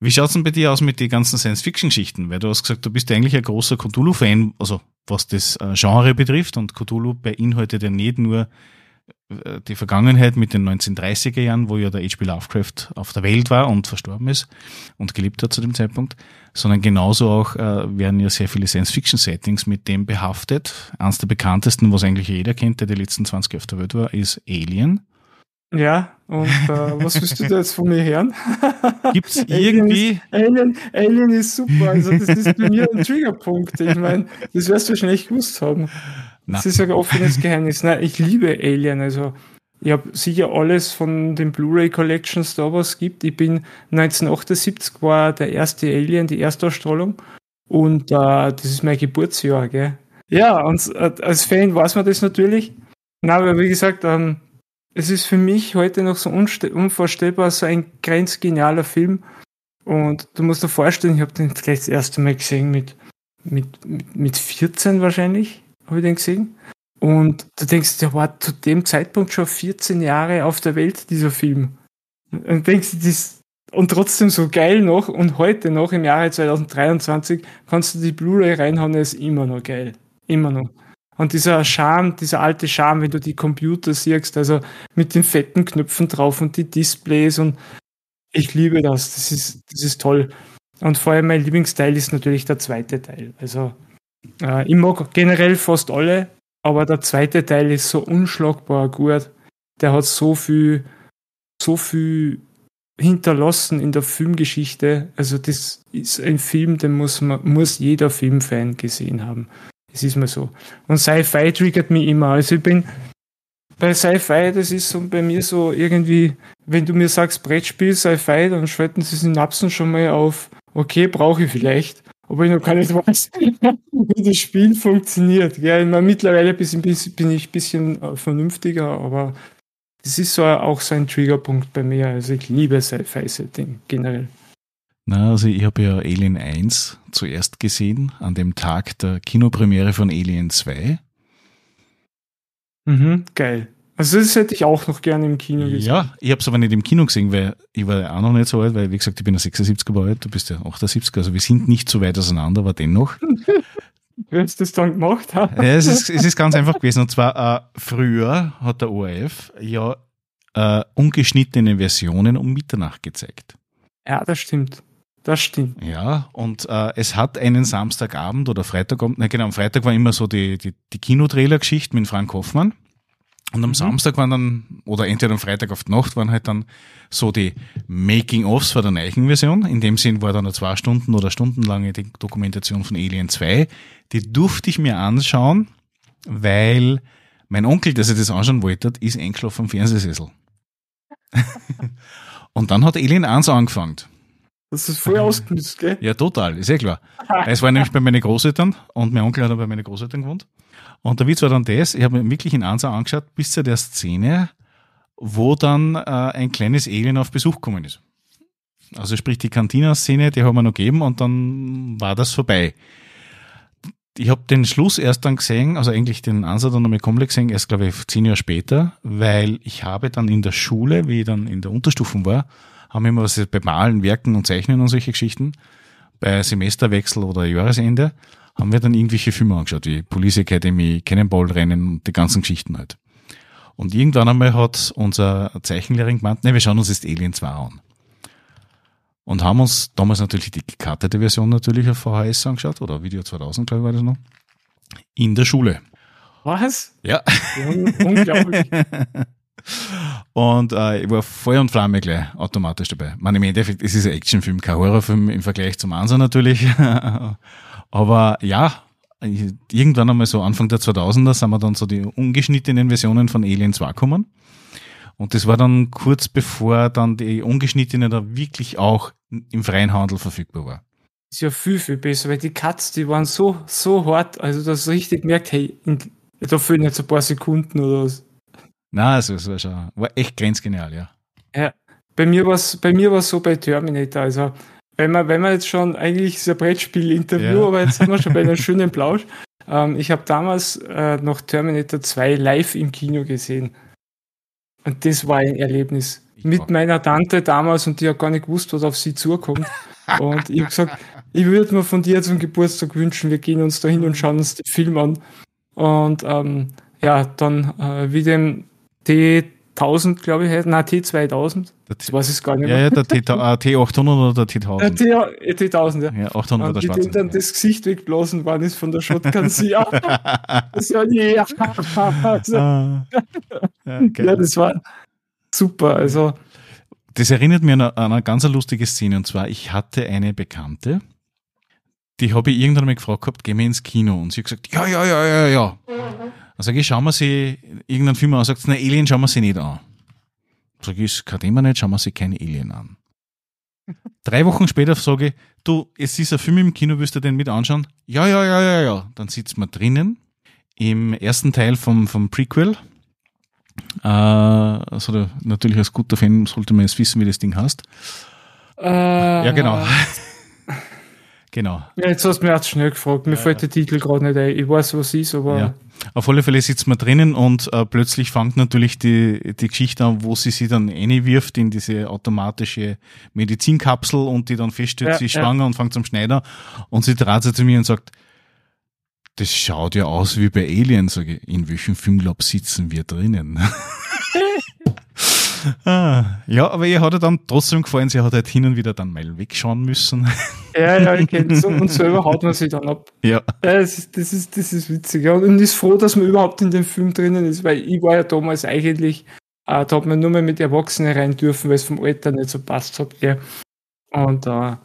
Speaker 2: Wie schaut's denn bei dir aus mit den ganzen Science-Fiction-Geschichten? Weil du hast gesagt, du bist eigentlich ein großer Cthulhu-Fan, also was das äh, Genre betrifft. Und Cthulhu beinhaltet ja nicht nur die Vergangenheit mit den 1930er Jahren, wo ja der H.P. Lovecraft auf der Welt war und verstorben ist und gelebt hat zu dem Zeitpunkt, sondern genauso auch äh, werden ja sehr viele Science-Fiction-Settings mit dem behaftet. Eines der bekanntesten, was eigentlich jeder kennt, der die letzten 20 Jahre auf der Welt war, ist Alien.
Speaker 3: Ja, und äh, was willst du da jetzt von mir hören? *laughs*
Speaker 2: Gibt es irgendwie.
Speaker 3: Alien, ist, Alien, Alien ist super. Also, das ist bei mir ein Triggerpunkt. Ich meine, das wirst du wahrscheinlich gewusst haben. Das ist ein offenes Geheimnis. Nein, ich liebe Alien. Also, ich habe sicher alles von den Blu-ray Collections da, was gibt. Ich bin 1978 war der erste Alien, die Erstausstrahlung. Und äh, das ist mein Geburtsjahr, gell? Ja, und äh, als Fan weiß man das natürlich. Na, aber wie gesagt, ähm, es ist für mich heute noch so unvorstellbar, so ein grenzgenialer Film. Und du musst dir vorstellen, ich habe den gleich das erste Mal gesehen mit, mit, mit 14 wahrscheinlich, habe ich den gesehen. Und du denkst, der war zu dem Zeitpunkt schon 14 Jahre auf der Welt, dieser Film. Und denkst, das und trotzdem so geil noch und heute noch im Jahre 2023 kannst du die Blu-ray reinhauen, ist immer noch geil. Immer noch. Und dieser Charme, dieser alte Charme, wenn du die Computer siehst, also mit den fetten Knöpfen drauf und die Displays und ich liebe das. Das ist, das ist toll. Und vor allem mein Lieblingsteil ist natürlich der zweite Teil. Also äh, ich mag generell fast alle, aber der zweite Teil ist so unschlagbar gut. Der hat so viel, so viel hinterlassen in der Filmgeschichte. Also das ist ein Film, den muss man, muss jeder Filmfan gesehen haben. Es ist mal so. Und Sci-Fi triggert mich immer. Also ich bin bei Sci-Fi, das ist so bei mir so irgendwie, wenn du mir sagst Brettspiel, Sci-Fi, dann schalten sie Synapsen schon mal auf, okay, brauche ich vielleicht. Aber ich noch gar nicht weiß, *laughs* wie das Spiel funktioniert. Ja, ich meine, mittlerweile bin ich ein bisschen äh, vernünftiger, aber das ist so auch so ein Triggerpunkt bei mir. Also ich liebe Sci-Fi-Setting generell.
Speaker 2: Na, also ich habe ja Alien 1 zuerst gesehen, an dem Tag der Kinopremiere von Alien 2.
Speaker 3: Mhm, geil. Also das hätte ich auch noch gerne im Kino
Speaker 2: gesehen. Ja, ich habe es aber nicht im Kino gesehen, weil ich war ja auch noch nicht so alt, weil wie gesagt, ich bin ein 76er alt, du bist ja 78er, also wir sind nicht so weit auseinander, aber dennoch. *laughs*
Speaker 3: Wer es das dann gemacht hat.
Speaker 2: Ja, es ist, es ist ganz einfach gewesen. Und zwar äh, früher hat der ORF ja äh, ungeschnittene Versionen um Mitternacht gezeigt.
Speaker 3: Ja, das stimmt. Das stimmt.
Speaker 2: Ja, und äh, es hat einen Samstagabend oder Freitagabend, nein, genau, am Freitag war immer so die, die, die Kinotrailer-Geschichte mit Frank Hoffmann. Und am mhm. Samstag waren dann, oder entweder am Freitag auf die Nacht, waren halt dann so die Making-ofs von der neuen Version. In dem Sinn war dann eine zwei Stunden oder stundenlange die Dokumentation von Alien 2. Die durfte ich mir anschauen, weil mein Onkel, der sich das anschauen wollte, ist eingeschlafen am Fernsehsessel. *laughs* und dann hat Alien 1 angefangen.
Speaker 3: Das ist voll ausgenutzt, gell?
Speaker 2: Ja, total, ist eh klar. Es war nämlich bei meinen Großeltern und mein Onkel hat auch bei meinen Großeltern gewohnt. Und der Witz war dann das, ich habe mir wirklich in Ansau angeschaut, bis zu der Szene, wo dann äh, ein kleines Alien auf Besuch gekommen ist. Also sprich die Cantina-Szene, die haben wir noch gegeben und dann war das vorbei. Ich habe den Schluss erst dann gesehen, also eigentlich den Ansatz dann nochmal komplett gesehen, erst glaube ich zehn Jahre später, weil ich habe dann in der Schule, wie ich dann in der Unterstufen war, haben immer was bei Malen, Werken und Zeichnen und solche Geschichten. Bei Semesterwechsel oder Jahresende haben wir dann irgendwelche Filme angeschaut, wie Police Academy, Cannonball-Rennen und die ganzen Geschichten halt. Und irgendwann einmal hat unser Zeichenlehrer gemeint, ne, wir schauen uns jetzt Alien 2 an. Und haben uns damals natürlich die gekartete Version natürlich auf VHS angeschaut, oder Video 2000, glaube ich, war das noch. In der Schule.
Speaker 3: Was?
Speaker 2: Ja.
Speaker 3: Unglaublich. *laughs*
Speaker 2: Und äh, ich war Feuer und Flamme gleich automatisch dabei. Man, im Endeffekt, es ist ein Actionfilm, kein Horrorfilm im Vergleich zum Ansa natürlich. *laughs* Aber ja, irgendwann einmal so Anfang der 2000er sind wir dann so die ungeschnittenen Versionen von Alien 2 gekommen. Und das war dann kurz bevor dann die ungeschnittene da wirklich auch im freien Handel verfügbar war.
Speaker 3: Ist ja viel, viel besser, weil die Cuts, die waren so, so hart, also dass du richtig merkt, hey, da fehlen jetzt ein paar Sekunden oder was.
Speaker 2: Na, also es war schon, war echt grenzgenial, ja.
Speaker 3: Ja, bei mir war es bei mir war's so bei Terminator, also wenn man, wenn man jetzt schon eigentlich ist ein Brettspiel-Interview, ja. aber jetzt sind wir schon bei einem *laughs* schönen Plausch. Ähm, ich habe damals äh, noch Terminator 2 live im Kino gesehen. Und das war ein Erlebnis. Ich Mit war. meiner Tante damals und die hat gar nicht gewusst, was auf sie zukommt. *laughs* und ich habe gesagt, ich würde mir von dir zum Geburtstag wünschen, wir gehen uns da hin und schauen uns den Film an. Und ähm, ja, dann äh, wie dem T1000, glaube ich, nein, T2000.
Speaker 2: Das weiß ich gar nicht mehr. Ja, ja, der T, äh, *laughs* T800 oder der T1000.
Speaker 3: Der T, T1000, ja.
Speaker 2: Ja, 800 oder
Speaker 3: schwarz. dann das Gesicht wegblasen worden ist von der Shotgun. *laughs* ja, das war ja, also, ah, ja, ja, das war super. Also,
Speaker 2: das erinnert mich an eine, an eine ganz lustige Szene. Und zwar, ich hatte eine Bekannte, die habe ich irgendwann mal gefragt gehabt, gehen wir ins Kino? Und sie hat gesagt, ja, ja, ja, ja, ja. Dann sage ich, schauen wir sie irgendeinen Film an. Sagt sie, na, Alien schauen wir sie nicht an. Sag ich, ist kein Thema nicht, schauen wir sie keine Alien an. *laughs* Drei Wochen später sage ich, du, es ist ein Film im Kino, willst du den mit anschauen? Ja, ja, ja, ja, ja. Dann sitzen wir drinnen im ersten Teil vom, vom Prequel. Äh, also natürlich als guter Fan sollte man jetzt wissen, wie das Ding heißt. Äh, ja, genau. Genau.
Speaker 3: Ja, jetzt hast du mir auch schnell gefragt. Mir ja, fällt der Titel gerade nicht ein. Ich weiß, was ist, aber. Ja.
Speaker 2: Auf alle Fälle sitzt man drinnen und äh, plötzlich fängt natürlich die, die Geschichte an, wo sie sie dann wirft in diese automatische Medizinkapsel und die dann feststellt, ja, sie ist ja. schwanger und fängt zum Schneider und sie dreht sich zu mir und sagt, das schaut ja aus wie bei Alien, sage ich, in welchem Filmlab sitzen wir drinnen? *laughs* Ah, ja, aber ihr hat ja dann trotzdem gefallen, sie hat halt hin und wieder dann mal wegschauen müssen.
Speaker 3: Ja, ja, ich kenne es. Und selber haut man sich dann ab.
Speaker 2: Ja.
Speaker 3: ja das, ist, das, ist, das ist witzig. Ja. Und ist froh, dass man überhaupt in dem Film drinnen ist, weil ich war ja damals eigentlich, äh, da hat man nur mal mit Erwachsenen rein dürfen, weil es vom Alter nicht so passt hat. Gell. Und äh,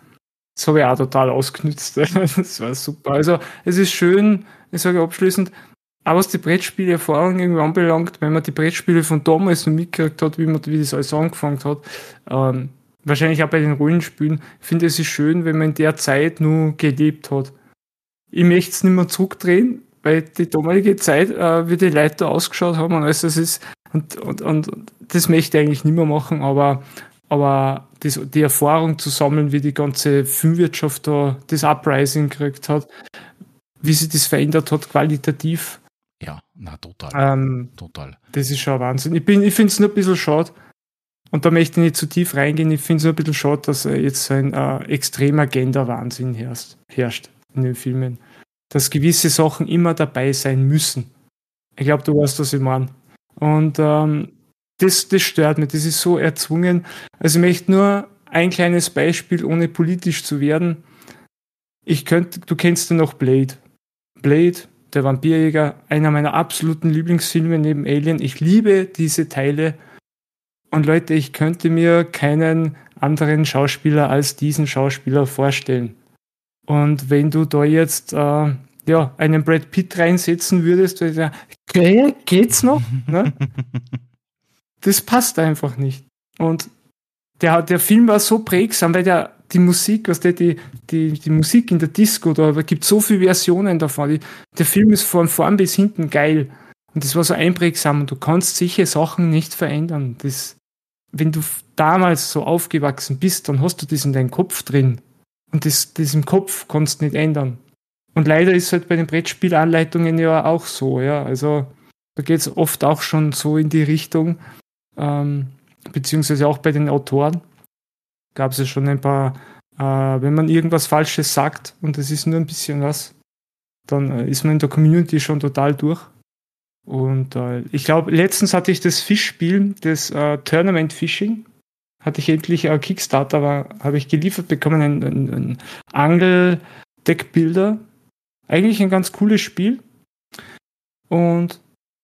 Speaker 3: das habe ich auch total ausgenützt. *laughs* das war super. Also es ist schön, ich sage abschließend, auch was die Brettspiele-Erfahrung irgendwie anbelangt, wenn man die Brettspiele von damals noch mitgekriegt hat, wie, man, wie das alles angefangen hat, ähm, wahrscheinlich auch bei den Rollenspielen, ich finde es ist schön, wenn man in der Zeit nur gelebt hat. Ich möchte es nicht mehr zurückdrehen, weil die damalige Zeit, äh, wie die Leute ausgeschaut haben und alles, das ist, und, und, und das möchte ich eigentlich nicht mehr machen, aber, aber das, die Erfahrung zu sammeln, wie die ganze Filmwirtschaft da das Uprising gekriegt hat, wie sich das verändert hat, qualitativ,
Speaker 2: ja, na total.
Speaker 3: Ähm, total. Das ist schon Wahnsinn. Ich, ich finde es nur ein bisschen schade, und da möchte ich nicht zu tief reingehen, ich finde es nur ein bisschen schade, dass äh, jetzt so ein äh, extremer Gender-Wahnsinn herrscht, herrscht in den Filmen. Dass gewisse Sachen immer dabei sein müssen. Ich glaube, du weißt, was ich meine. Und ähm, das, das stört mich, das ist so erzwungen. Also ich möchte nur ein kleines Beispiel, ohne politisch zu werden. Ich könnte, du kennst ja noch Blade. Blade der Vampirjäger, einer meiner absoluten Lieblingsfilme neben Alien. Ich liebe diese Teile. Und Leute, ich könnte mir keinen anderen Schauspieler als diesen Schauspieler vorstellen. Und wenn du da jetzt äh, ja, einen Brad Pitt reinsetzen würdest, würde ich sagen, okay, geht's noch? ne? *laughs* Das passt einfach nicht. Und der, der Film war so prägsam, weil der die Musik, was der, die, die, die Musik in der Disco, da gibt so viele Versionen davon. Die, der Film ist von vorn bis hinten geil. Und das war so einprägsam und du kannst sicher Sachen nicht verändern. Das, wenn du damals so aufgewachsen bist, dann hast du das in deinem Kopf drin. Und das, das im Kopf kannst du nicht ändern. Und leider ist halt bei den Brettspielanleitungen ja auch so, ja. Also da geht es oft auch schon so in die Richtung, ähm, beziehungsweise auch bei den Autoren gab es ja schon ein paar, äh, wenn man irgendwas Falsches sagt und es ist nur ein bisschen was, dann äh, ist man in der Community schon total durch. Und äh, ich glaube, letztens hatte ich das Fischspiel, das äh, Tournament Fishing, hatte ich endlich äh, Kickstarter, habe ich geliefert bekommen, ein, ein, ein Angel-Deckbilder. Eigentlich ein ganz cooles Spiel. Und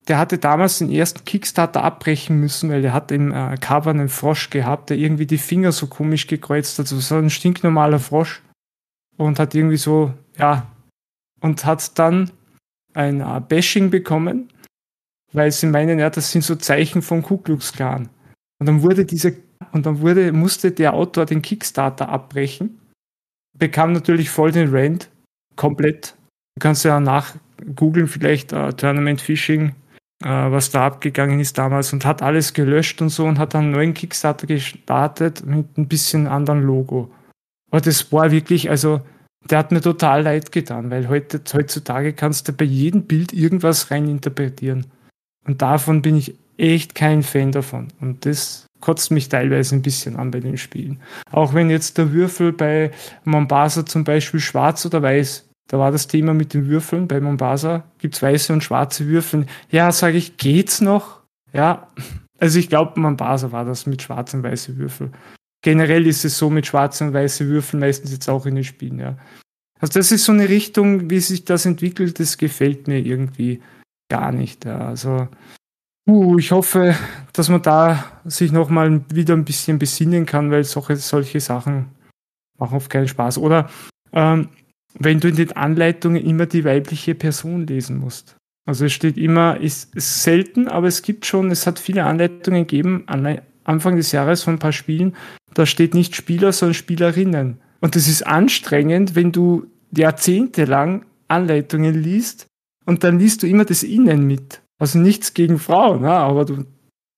Speaker 3: der hatte damals den ersten Kickstarter abbrechen müssen, weil der hat im äh, Cover einen Frosch gehabt, der irgendwie die Finger so komisch gekreuzt hat, so ein stinknormaler Frosch. Und hat irgendwie so, ja, und hat dann ein äh, Bashing bekommen, weil sie meinen, ja, das sind so Zeichen vom Ku Klux Klan. Und dann wurde dieser, und dann wurde, musste der Autor den Kickstarter abbrechen, bekam natürlich voll den Rand, komplett. Du kannst ja nach googeln, vielleicht uh, Tournament Fishing äh, was da abgegangen ist damals und hat alles gelöscht und so und hat dann einen neuen Kickstarter gestartet mit ein bisschen anderen Logo. Aber das war wirklich, also der hat mir total leid getan, weil heute, heutzutage kannst du bei jedem Bild irgendwas reininterpretieren. Und davon bin ich echt kein Fan davon. Und das kotzt mich teilweise ein bisschen an bei den Spielen. Auch wenn jetzt der Würfel bei Mombasa zum Beispiel schwarz oder weiß, da war das Thema mit den Würfeln bei Mombasa, gibt's weiße und schwarze Würfel. Ja, sage ich, geht's noch? Ja, also ich glaube, Mombasa war das mit schwarzen und weißen Würfeln. Generell ist es so mit schwarzen und weißen Würfeln meistens jetzt auch in den Spielen, ja. Also das ist so eine Richtung, wie sich das entwickelt, das gefällt mir irgendwie gar nicht. Ja. Also uh, ich hoffe, dass man da sich nochmal wieder ein bisschen besinnen kann, weil solche, solche Sachen machen oft keinen Spaß. Oder ähm, wenn du in den Anleitungen immer die weibliche Person lesen musst. Also es steht immer, ist, ist selten, aber es gibt schon, es hat viele Anleitungen gegeben, an, Anfang des Jahres von ein paar Spielen, da steht nicht Spieler, sondern Spielerinnen. Und das ist anstrengend, wenn du jahrzehntelang Anleitungen liest und dann liest du immer das Innen mit. Also nichts gegen Frauen, aber du,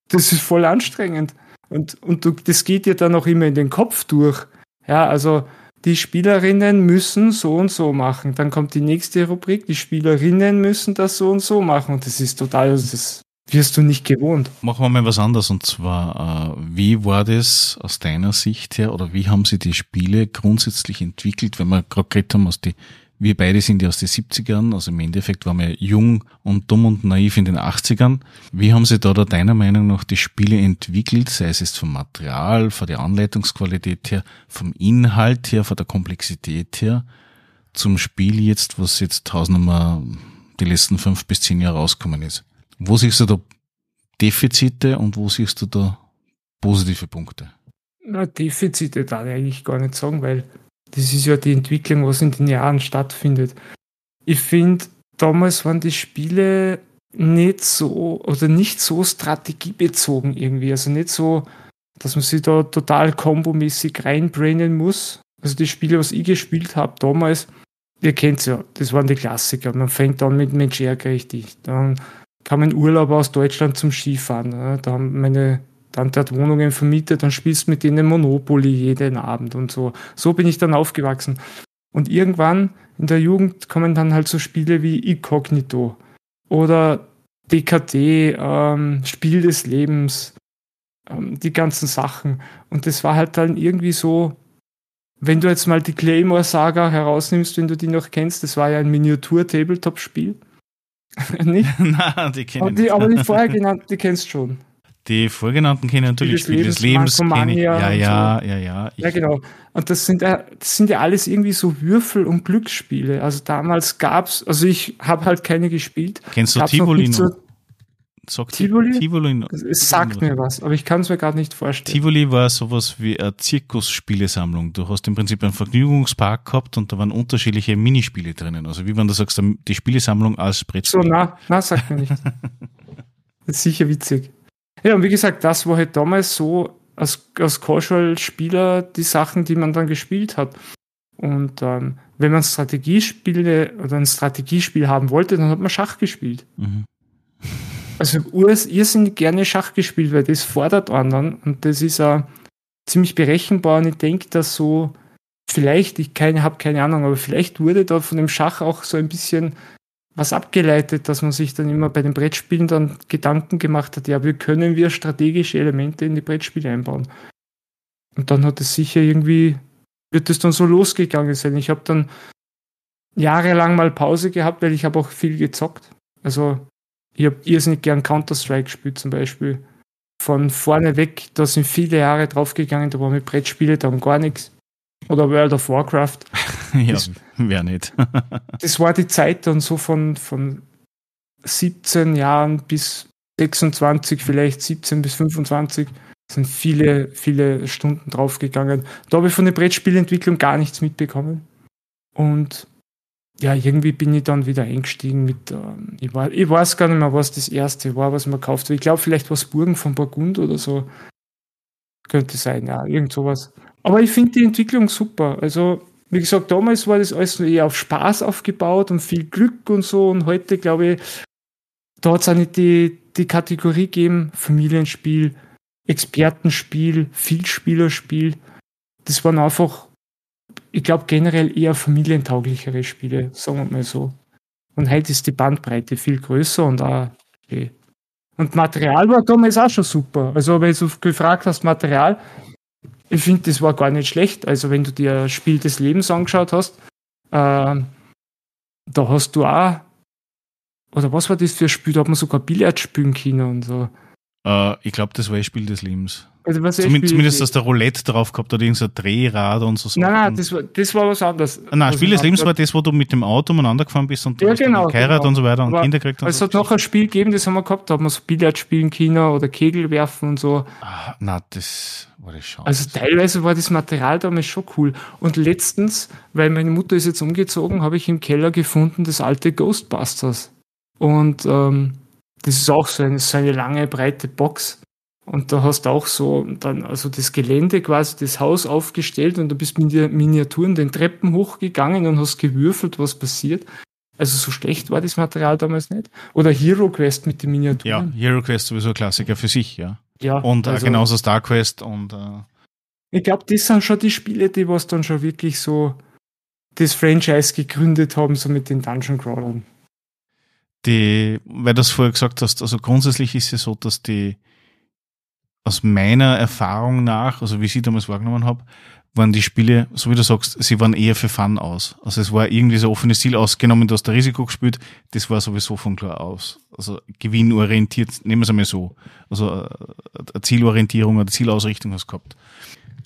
Speaker 3: das ist voll anstrengend. Und, und du, das geht dir dann auch immer in den Kopf durch. Ja, also die Spielerinnen müssen so und so machen. Dann kommt die nächste Rubrik, die Spielerinnen müssen das so und so machen. Und das ist total, das wirst du nicht gewohnt.
Speaker 2: Machen wir mal was anderes und zwar, äh, wie war das aus deiner Sicht her oder wie haben sie die Spiele grundsätzlich entwickelt, wenn wir gerade geredet haben, aus die, wir beide sind ja aus den 70ern, also im Endeffekt waren wir jung und dumm und naiv in den 80ern. Wie haben sie da, da deiner Meinung nach die Spiele entwickelt, sei es jetzt vom Material, von der Anleitungsqualität her, vom Inhalt her, von der Komplexität her, zum Spiel jetzt, was jetzt tausendmal die letzten fünf bis zehn Jahre rausgekommen ist? Wo siehst du da Defizite und wo siehst du da positive Punkte?
Speaker 3: Na, Defizite darf ich eigentlich gar nicht sagen, weil das ist ja die Entwicklung, was in den Jahren stattfindet. Ich finde, damals waren die Spiele nicht so oder nicht so strategiebezogen irgendwie. Also nicht so, dass man sich da total kombomäßig reinbrainen muss. Also die Spiele, was ich gespielt habe damals, ihr kennt es ja, das waren die Klassiker. Man fängt an mit Mensch richtig. Dann kam ein Urlaub aus Deutschland zum Skifahren. Da haben meine Tante hat Wohnungen vermietet, dann spielst du mit denen Monopoly jeden Abend und so. So bin ich dann aufgewachsen. Und irgendwann in der Jugend kommen dann halt so Spiele wie Incognito oder DKT, ähm, Spiel des Lebens, ähm, die ganzen Sachen. Und das war halt dann irgendwie so, wenn du jetzt mal die Claymore-Saga herausnimmst, wenn du die noch kennst, das war ja ein Miniatur-Tabletop-Spiel. *laughs*
Speaker 2: nicht? *laughs* Nein, die kenne
Speaker 3: ich nicht. Aber die vorher *laughs* genannten, die kennst du schon.
Speaker 2: Die vorgenannten kennen natürlich Spiel des Lebens. Lebens kenn ich. Ja, ja, so. ja, ja.
Speaker 3: Ich ja, genau. Und das sind, das sind ja alles irgendwie so Würfel- und Glücksspiele. Also damals gab's, also ich habe halt keine gespielt.
Speaker 2: Kennst du Tivoli noch?
Speaker 3: Sagt Tivoli? Tivoli es sagt mir was, aber ich kann es mir gerade nicht vorstellen.
Speaker 2: Tivoli war sowas wie eine Zirkusspielesammlung. Du hast im Prinzip einen Vergnügungspark gehabt und da waren unterschiedliche Minispiele drinnen. Also wie wenn du sagst, die Spielesammlung als Brettspiel.
Speaker 3: So, na, na, sagt mir nicht. *laughs* das ist sicher witzig. Ja, und wie gesagt, das war halt damals so als, als Casual-Spieler die Sachen, die man dann gespielt hat. Und ähm, wenn man Strategiespiele oder ein Strategiespiel haben wollte, dann hat man Schach gespielt. Mhm. Also ihr sind gerne Schach gespielt, weil das fordert anderen und das ist auch ziemlich berechenbar und ich denke, dass so vielleicht, ich keine, habe keine Ahnung, aber vielleicht wurde da von dem Schach auch so ein bisschen was abgeleitet, dass man sich dann immer bei den Brettspielen dann Gedanken gemacht hat, ja, wie können wir strategische Elemente in die Brettspiele einbauen? Und dann hat es sicher irgendwie, wird es dann so losgegangen sein. Ich habe dann jahrelang mal Pause gehabt, weil ich habe auch viel gezockt. Also ich habe irrsinnig gern Counter-Strike gespielt zum Beispiel. Von vorne weg, da sind viele Jahre draufgegangen, da war mit Brettspiele dann gar nichts. Oder World of Warcraft. *laughs*
Speaker 2: ja, wer nicht. *laughs*
Speaker 3: das war die Zeit dann so von, von 17 Jahren bis 26, vielleicht 17 bis 25 sind viele, viele Stunden draufgegangen. Da habe ich von der Brettspielentwicklung gar nichts mitbekommen. Und ja, irgendwie bin ich dann wieder eingestiegen mit, ähm, ich, war, ich weiß gar nicht mehr, was das erste war, was man gekauft hat. Ich glaube, vielleicht was Burgen von Burgund oder so. Könnte sein, ja, irgend sowas. Aber ich finde die Entwicklung super. Also, wie gesagt, damals war das alles eher auf Spaß aufgebaut und viel Glück und so. Und heute, glaube ich, da hat es auch nicht die, die Kategorie gegeben, Familienspiel, Expertenspiel, Vielspielerspiel. Das waren einfach, ich glaube, generell eher familientauglichere Spiele, sagen wir mal so. Und heute ist die Bandbreite viel größer und auch, okay, Und Material war damals auch schon super. Also, wenn du gefragt hast, Material, ich finde, das war gar nicht schlecht. Also, wenn du dir Spiel des Lebens angeschaut hast, äh, da hast du auch, oder was war das für ein Spiel? Da hat man sogar Billard spielen können und so.
Speaker 2: Äh, ich glaube, das war ein Spiel des Lebens.
Speaker 3: Also was
Speaker 2: Zumindest, zumindest dass der Roulette drauf gehabt hat, irgendein Drehrad und so.
Speaker 3: Nein, nein, das war, das war was anderes.
Speaker 2: Ah, nein, Spiel des Lebens war das, wo du mit dem Auto umeinander gefahren bist und du
Speaker 3: Ja,
Speaker 2: hast
Speaker 3: genau,
Speaker 2: geheiratet
Speaker 3: genau.
Speaker 2: und so weiter und
Speaker 3: Aber
Speaker 2: Kinder gekriegt.
Speaker 3: Es
Speaker 2: so.
Speaker 3: hat noch ein Spiel gegeben, das haben wir gehabt, da hat man so Billard spielen können oder Kegel werfen und so.
Speaker 2: Ah, na, das war das schon.
Speaker 3: Also teilweise war das Material damals schon cool. Und letztens, weil meine Mutter ist jetzt umgezogen, habe ich im Keller gefunden das alte Ghostbusters. Und ähm, das ist auch so eine, so eine lange, breite Box. Und da hast du auch so dann also das Gelände quasi, das Haus aufgestellt und du bist mit den Miniaturen den Treppen hochgegangen und hast gewürfelt, was passiert. Also so schlecht war das Material damals nicht. Oder Hero Quest mit den
Speaker 2: ja,
Speaker 3: Miniaturen.
Speaker 2: Hero Quest sowieso ein Klassiker für sich, ja.
Speaker 3: Ja,
Speaker 2: Und
Speaker 3: also-
Speaker 2: äh, genauso Star Quest und äh,
Speaker 3: Ich glaube, das sind schon die Spiele, die was dann schon wirklich so das Franchise gegründet haben, so mit den Dungeon Crawlern.
Speaker 2: Die, weil du es vorher gesagt hast, also grundsätzlich ist es so, dass die aus meiner Erfahrung nach, also wie ich sie damals wahrgenommen habe, waren die Spiele, so wie du sagst, sie waren eher für Fun aus. Also es war irgendwie so offenes Ziel ausgenommen, du hast der Risiko gespielt, das war sowieso von klar aus. Also gewinnorientiert, nehmen wir es einmal so. Also äh, eine Zielorientierung oder Zielausrichtung hast du gehabt.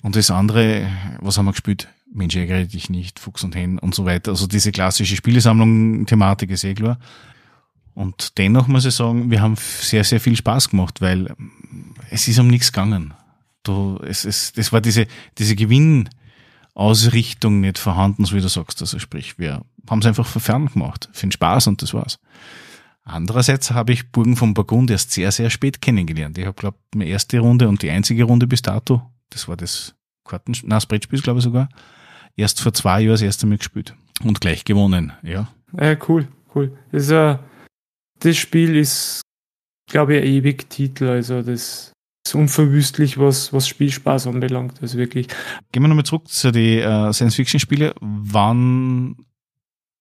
Speaker 2: Und das andere, was haben wir gespielt? Mensch, ärgere dich nicht, Fuchs und Hen und so weiter. Also diese klassische Spielesammlung-Thematik ist eh klar. Und dennoch muss ich sagen, wir haben sehr, sehr viel Spaß gemacht, weil es ist um nichts gegangen. Du, es, es, das war diese, diese Gewinnausrichtung nicht vorhanden, so wie du sagst. Also sprich, wir haben es einfach verfern gemacht, für den Spaß und das war's. Andererseits habe ich Burgen von Burgund erst sehr, sehr spät kennengelernt. Ich habe, glaube meine erste Runde und die einzige Runde bis dato, das war das Karten, nein, das Brettspiel, glaube ich sogar, erst vor zwei Jahren das erste Mal gespielt. Und gleich gewonnen, ja.
Speaker 3: Ja, cool, cool. Das, ist, äh, das Spiel ist, glaube ich, ein ewig Titel. Also das ist unverwüstlich, was, was Spielspaß anbelangt. Also wirklich.
Speaker 2: Gehen wir nochmal zurück zu den äh, Science-Fiction-Spiele. Wann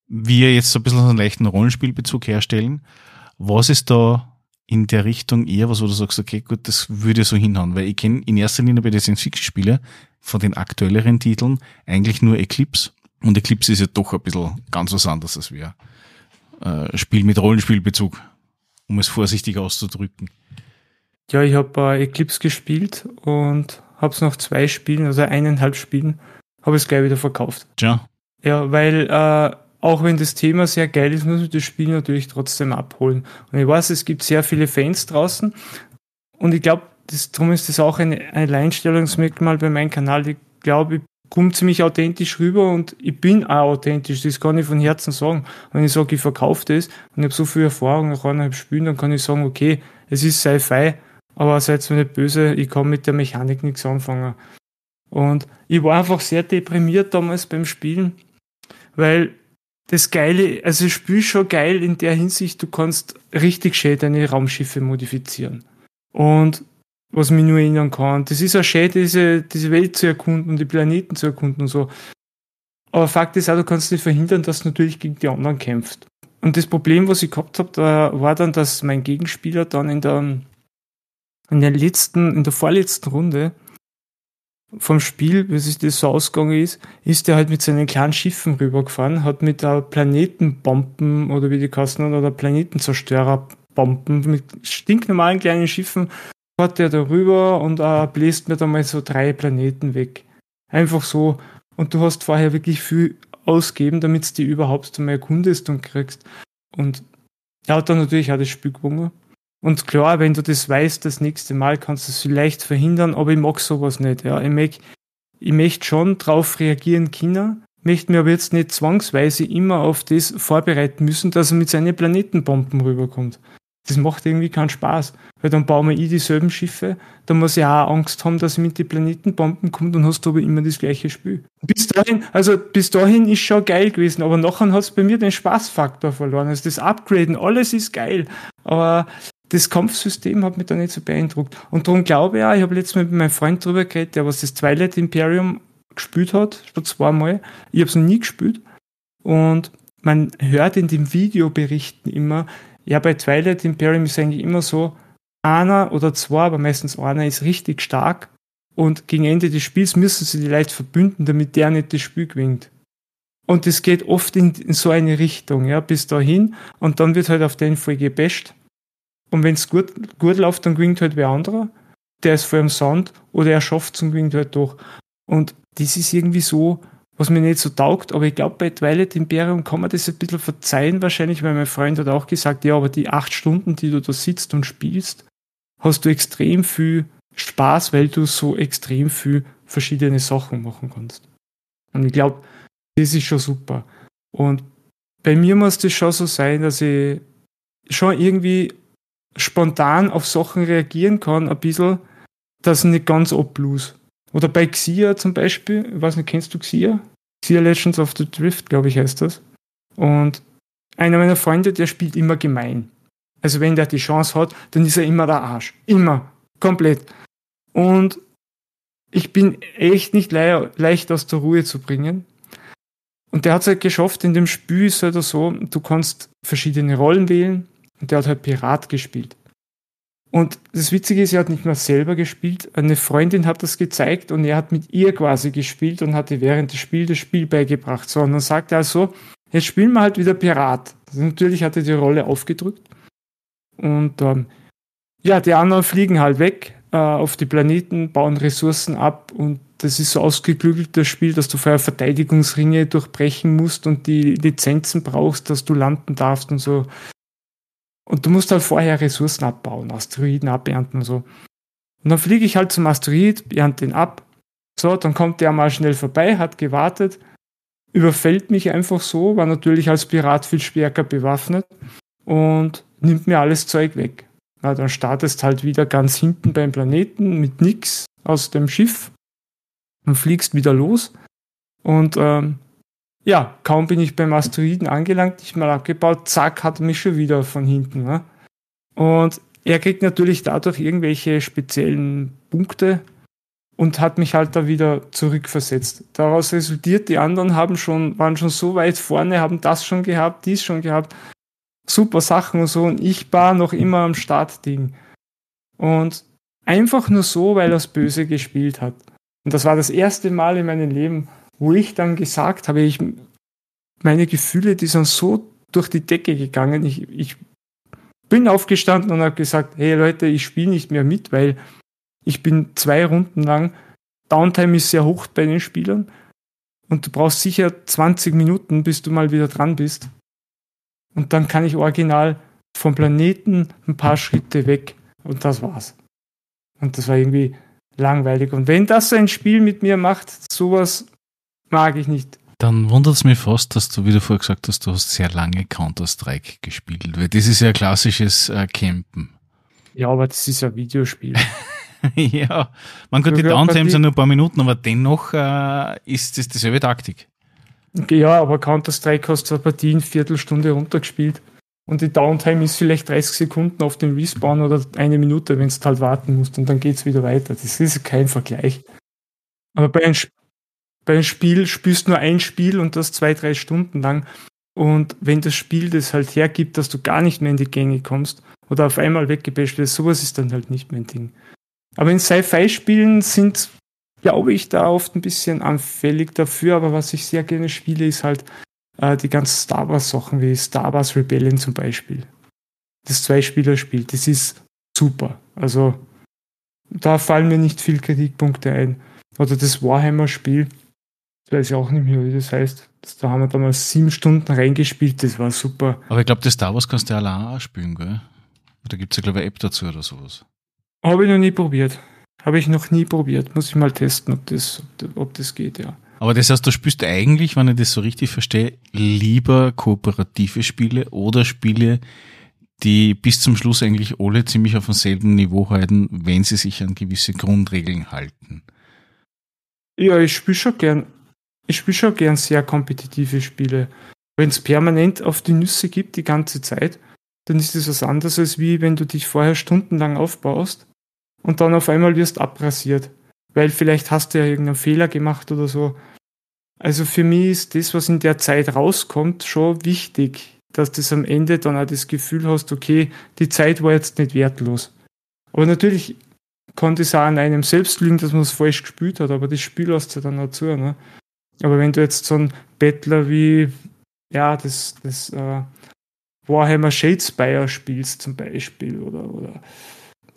Speaker 2: wir jetzt so ein bisschen so einen leichten Rollenspielbezug herstellen, was ist da in der Richtung eher was, wo du sagst, okay, gut, das würde so hinhauen, weil ich kenne in erster Linie bei den Science-Fiction-Spielen von den aktuelleren Titeln eigentlich nur Eclipse und Eclipse ist ja doch ein bisschen ganz was anderes als wir. Äh, Spiel mit Rollenspielbezug, um es vorsichtig auszudrücken.
Speaker 3: Ja, ich habe äh, Eclipse gespielt und habe es nach zwei Spielen, also eineinhalb Spielen, habe es gleich wieder verkauft.
Speaker 2: Tja,
Speaker 3: Ja, weil äh, auch wenn das Thema sehr geil ist, muss man das Spiel natürlich trotzdem abholen. Und ich weiß, es gibt sehr viele Fans draußen und ich glaube, darum ist das auch ein ein Alleinstellungsmerkmal bei meinem Kanal. Ich glaube, ich komme ziemlich authentisch rüber und ich bin auch authentisch, das kann ich von Herzen sagen. Wenn ich sage, ich verkaufe das und ich habe so viel Erfahrung nach eineinhalb Spielen, dann kann ich sagen, okay, es ist Sci-Fi, aber seid mir nicht böse, ich kann mit der Mechanik nichts anfangen. Und ich war einfach sehr deprimiert damals beim Spielen, weil das Geile, also das Spiel schon geil in der Hinsicht, du kannst richtig schön deine Raumschiffe modifizieren. Und was mich nur erinnern kann, das ist auch schön, diese, diese Welt zu erkunden und die Planeten zu erkunden und so. Aber Fakt ist auch, du kannst nicht verhindern, dass du natürlich gegen die anderen kämpft. Und das Problem, was ich gehabt habe, da war dann, dass mein Gegenspieler dann in der, in der letzten, in der vorletzten Runde vom Spiel, wie sich das so ausgegangen ist, ist der halt mit seinen kleinen Schiffen rübergefahren, hat mit der Planetenbomben oder wie die Kassen oder Planetenzerstörerbomben mit stinknormalen kleinen Schiffen fährt der da rüber und äh, bläst mir da mal so drei Planeten weg. Einfach so. Und du hast vorher wirklich viel ausgeben, damit du die überhaupt einmal erkundest und kriegst. Und er hat dann natürlich auch das Spiel gewonnen. Und klar, wenn du das weißt, das nächste Mal kannst du es vielleicht verhindern, aber ich mag sowas nicht. Ja. Ich, mag, ich möchte schon drauf reagieren können, möchte mir aber jetzt nicht zwangsweise immer auf das vorbereiten müssen, dass er mit seinen Planetenbomben rüberkommt. Das macht irgendwie keinen Spaß, weil dann bauen wir eh dieselben Schiffe, da muss ich auch Angst haben, dass er mit den Planetenbomben kommt und hast aber immer das gleiche Spiel. Bis dahin, also bis dahin ist schon geil gewesen, aber nachher hat es bei mir den Spaßfaktor verloren. Also das Upgraden, alles ist geil, aber das Kampfsystem hat mich da nicht so beeindruckt. Und darum glaube ich auch, ich habe letztes Mal mit meinem Freund drüber geredet, der was das Twilight Imperium gespielt hat, schon zweimal. Ich habe es noch nie gespielt. Und man hört in den Videoberichten immer, ja, bei Twilight Imperium ist eigentlich immer so, einer oder zwei, aber meistens einer ist richtig stark und gegen Ende des Spiels müssen sie die leicht verbünden, damit der nicht das Spiel gewinnt. Und es geht oft in, in, so eine Richtung, ja, bis dahin und dann wird halt auf den Fall gebasht. Und wenn es gut, gut läuft, dann gewinnt halt wer anderer. Der ist vor dem Sand oder er schafft es und gewinnt halt doch. Und das ist irgendwie so, was mir nicht so taugt, aber ich glaube, bei Twilight Imperium kann man das ein bisschen verzeihen wahrscheinlich, weil mein Freund hat auch gesagt, ja, aber die acht Stunden, die du da sitzt und spielst, hast du extrem viel Spaß, weil du so extrem viel verschiedene Sachen machen kannst. Und ich glaube, das ist schon super. Und bei mir muss das schon so sein, dass ich schon irgendwie spontan auf Sachen reagieren kann, ein bisschen, dass ich nicht ganz ablose. Oder bei Xia zum Beispiel, ich weiß nicht, kennst du Xia? Xia Legends of the Drift, glaube ich, heißt das. Und einer meiner Freunde, der spielt immer gemein. Also wenn der die Chance hat, dann ist er immer der Arsch. Immer. Komplett. Und ich bin echt nicht le leicht aus der Ruhe zu bringen. Und der hat es halt geschafft, in dem Spiel ist halt so, du kannst verschiedene Rollen wählen und der hat halt Pirat gespielt. Und das Witzige ist, er hat nicht mehr selber gespielt. Eine Freundin hat das gezeigt und er hat mit ihr quasi gespielt und hatte während des Spiels das Spiel beigebracht. So, und dann sagt er also, jetzt spielen wir halt wieder Pirat. Also natürlich hat er die Rolle aufgedrückt. Und ähm, ja, die anderen fliegen halt weg äh, auf die Planeten, bauen Ressourcen ab und das ist so ausgeklügelt, das Spiel, dass du vorher Verteidigungsringe durchbrechen musst und die Lizenzen brauchst, dass du landen darfst und so. Und du musst halt vorher Ressourcen abbauen, Asteroiden abernten und so. Und dann fliege ich halt zum Asteroid, ernte den ab. So, dann kommt der mal schnell vorbei, hat gewartet, überfällt mich einfach so, war natürlich als Pirat viel stärker bewaffnet und nimmt mir alles Zeug weg. Na, dann startest halt wieder ganz hinten beim Planeten mit nix aus dem Schiff und fliegst wieder los. Und ähm, ja, kaum bin ich beim Asteroiden angelangt, nicht mal abgebaut, zack, hat mich schon wieder von hinten. Ne? Und er kriegt natürlich dadurch irgendwelche speziellen Punkte und hat mich halt da wieder zurückversetzt. Daraus resultiert, die anderen haben schon, waren schon so weit vorne, haben das schon gehabt, dies schon gehabt, super Sachen und so, und ich war noch immer am Startding. Und einfach nur so, weil er es böse gespielt hat. Und das war das erste Mal in meinem Leben, wo ich dann gesagt habe, ich, meine Gefühle, die sind so durch die Decke gegangen. Ich, ich bin aufgestanden und habe gesagt, hey Leute, ich spiele nicht mehr mit, weil ich bin zwei Runden lang, Downtime ist sehr hoch bei den Spielern und du brauchst sicher 20 Minuten, bis du mal wieder dran bist. Und dann kann ich original vom Planeten ein paar Schritte weg und das war's. Und das war irgendwie langweilig. Und wenn das ein Spiel mit mir macht, sowas mag ich nicht.
Speaker 2: Dann wundert es mich fast, dass du, wie du vorher gesagt hast, du hast sehr lange Counter-Strike gespielt, weil das ist ja klassisches äh, Campen.
Speaker 3: Ja, aber das ist ja Videospiel. *laughs*
Speaker 2: ja, man kann die Downtimes ja nur ein paar Minuten, aber dennoch äh, ist das dieselbe Taktik.
Speaker 3: Ja, aber Counter-Strike hast du eine Partie in Viertelstunde runtergespielt und die Downtime ist vielleicht 30 Sekunden auf den Respawn oder eine Minute, wenn du halt warten musst und dann geht es wieder weiter. Das ist kein Vergleich. Aber bei einem, bei einem Spiel spielst du nur ein Spiel und das zwei, drei Stunden lang. Und wenn das Spiel das halt hergibt, dass du gar nicht mehr in die Gänge kommst oder auf einmal weggebasht wirst, sowas ist dann halt nicht mein Ding. Aber in Sci-Fi-Spielen sind, glaube ich, da oft ein bisschen anfällig dafür. Aber was ich sehr gerne spiele, ist halt äh, die ganzen Star Wars-Sachen wie Star Wars Rebellion zum Beispiel. Das Zwei-Spieler-Spiel, das ist super. Also da fallen mir nicht viel Kritikpunkte ein. Oder das Warhammer-Spiel, ich weiß ich auch nicht mehr, wie das heißt. Da haben wir damals sieben Stunden reingespielt, das war super.
Speaker 2: Aber ich glaube, das Star Wars kannst du ja allein auch spielen, gell? Da gibt es ja, glaube ich, eine App dazu oder sowas.
Speaker 3: Habe ich noch nie probiert. Habe ich noch nie probiert. Muss ich mal testen, ob das, ob das geht, ja.
Speaker 2: Aber das heißt, du spielst eigentlich, wenn ich das so richtig verstehe, lieber kooperative Spiele oder Spiele, die bis zum Schluss eigentlich alle ziemlich auf demselben Niveau halten, wenn sie sich an gewisse Grundregeln halten.
Speaker 3: Ja, ich spiele schon gern ich spiele schon gern sehr kompetitive Spiele. Wenn es permanent auf die Nüsse gibt, die ganze Zeit, dann ist das was anderes, als wie wenn du dich vorher stundenlang aufbaust und dann auf einmal wirst abrasiert. Weil vielleicht hast du ja irgendeinen Fehler gemacht oder so. Also für mich ist das, was in der Zeit rauskommt, schon wichtig, dass du am Ende dann auch das Gefühl hast, okay, die Zeit war jetzt nicht wertlos. Aber natürlich konnte es auch an einem selbst liegen, dass man es falsch gespielt hat, aber das Spiel lässt ja dann dazu. Ne? Aber wenn du jetzt so einen Bettler wie, ja, das, das äh, Warhammer Shadespire spielst zum Beispiel oder, oder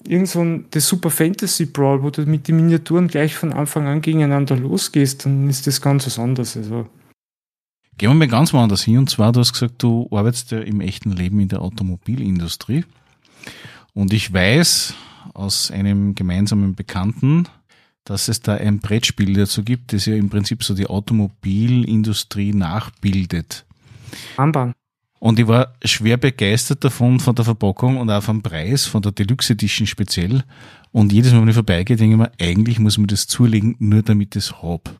Speaker 3: irgend so ein das Super Fantasy Brawl, wo du mit den Miniaturen gleich von Anfang an gegeneinander losgehst, dann ist das ganz was anderes. Also.
Speaker 2: Gehen wir mal ganz woanders hin. Und zwar, du hast gesagt, du arbeitest ja im echten Leben in der Automobilindustrie. Und ich weiß aus einem gemeinsamen Bekannten, dass es da ein Brettspiel dazu gibt, das ja im Prinzip so die Automobilindustrie nachbildet.
Speaker 3: Anbahn.
Speaker 2: Und ich war schwer begeistert davon, von der Verpackung und auch vom Preis, von der Deluxe Edition speziell. Und jedes Mal, wenn ich vorbeigehe, denke ich mir, eigentlich muss man das zulegen, nur damit ich es hab.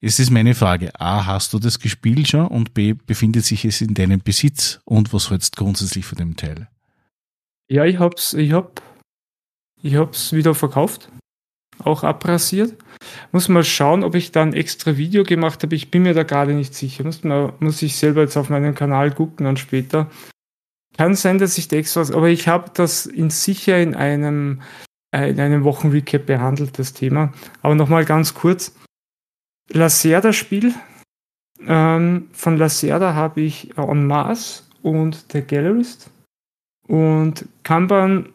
Speaker 2: Es ist meine Frage. A, hast du das gespielt schon? Und B, befindet sich es in deinem Besitz? Und was hältst du grundsätzlich von dem Teil?
Speaker 3: Ja, ich hab's, ich hab, ich hab's wieder verkauft. Auch abrasiert. Muss mal schauen, ob ich da ein extra Video gemacht habe. Ich bin mir da gerade nicht sicher. Muss, mal, muss ich selber jetzt auf meinem Kanal gucken und später. Kann sein, dass ich da extra was, aber ich habe das in sicher in einem, äh, in einem Wochenrecap behandelt, das Thema. Aber nochmal ganz kurz. Lacerda-Spiel. Ähm, von Lacerda habe ich On Mars und The Gallerist. Und Kanban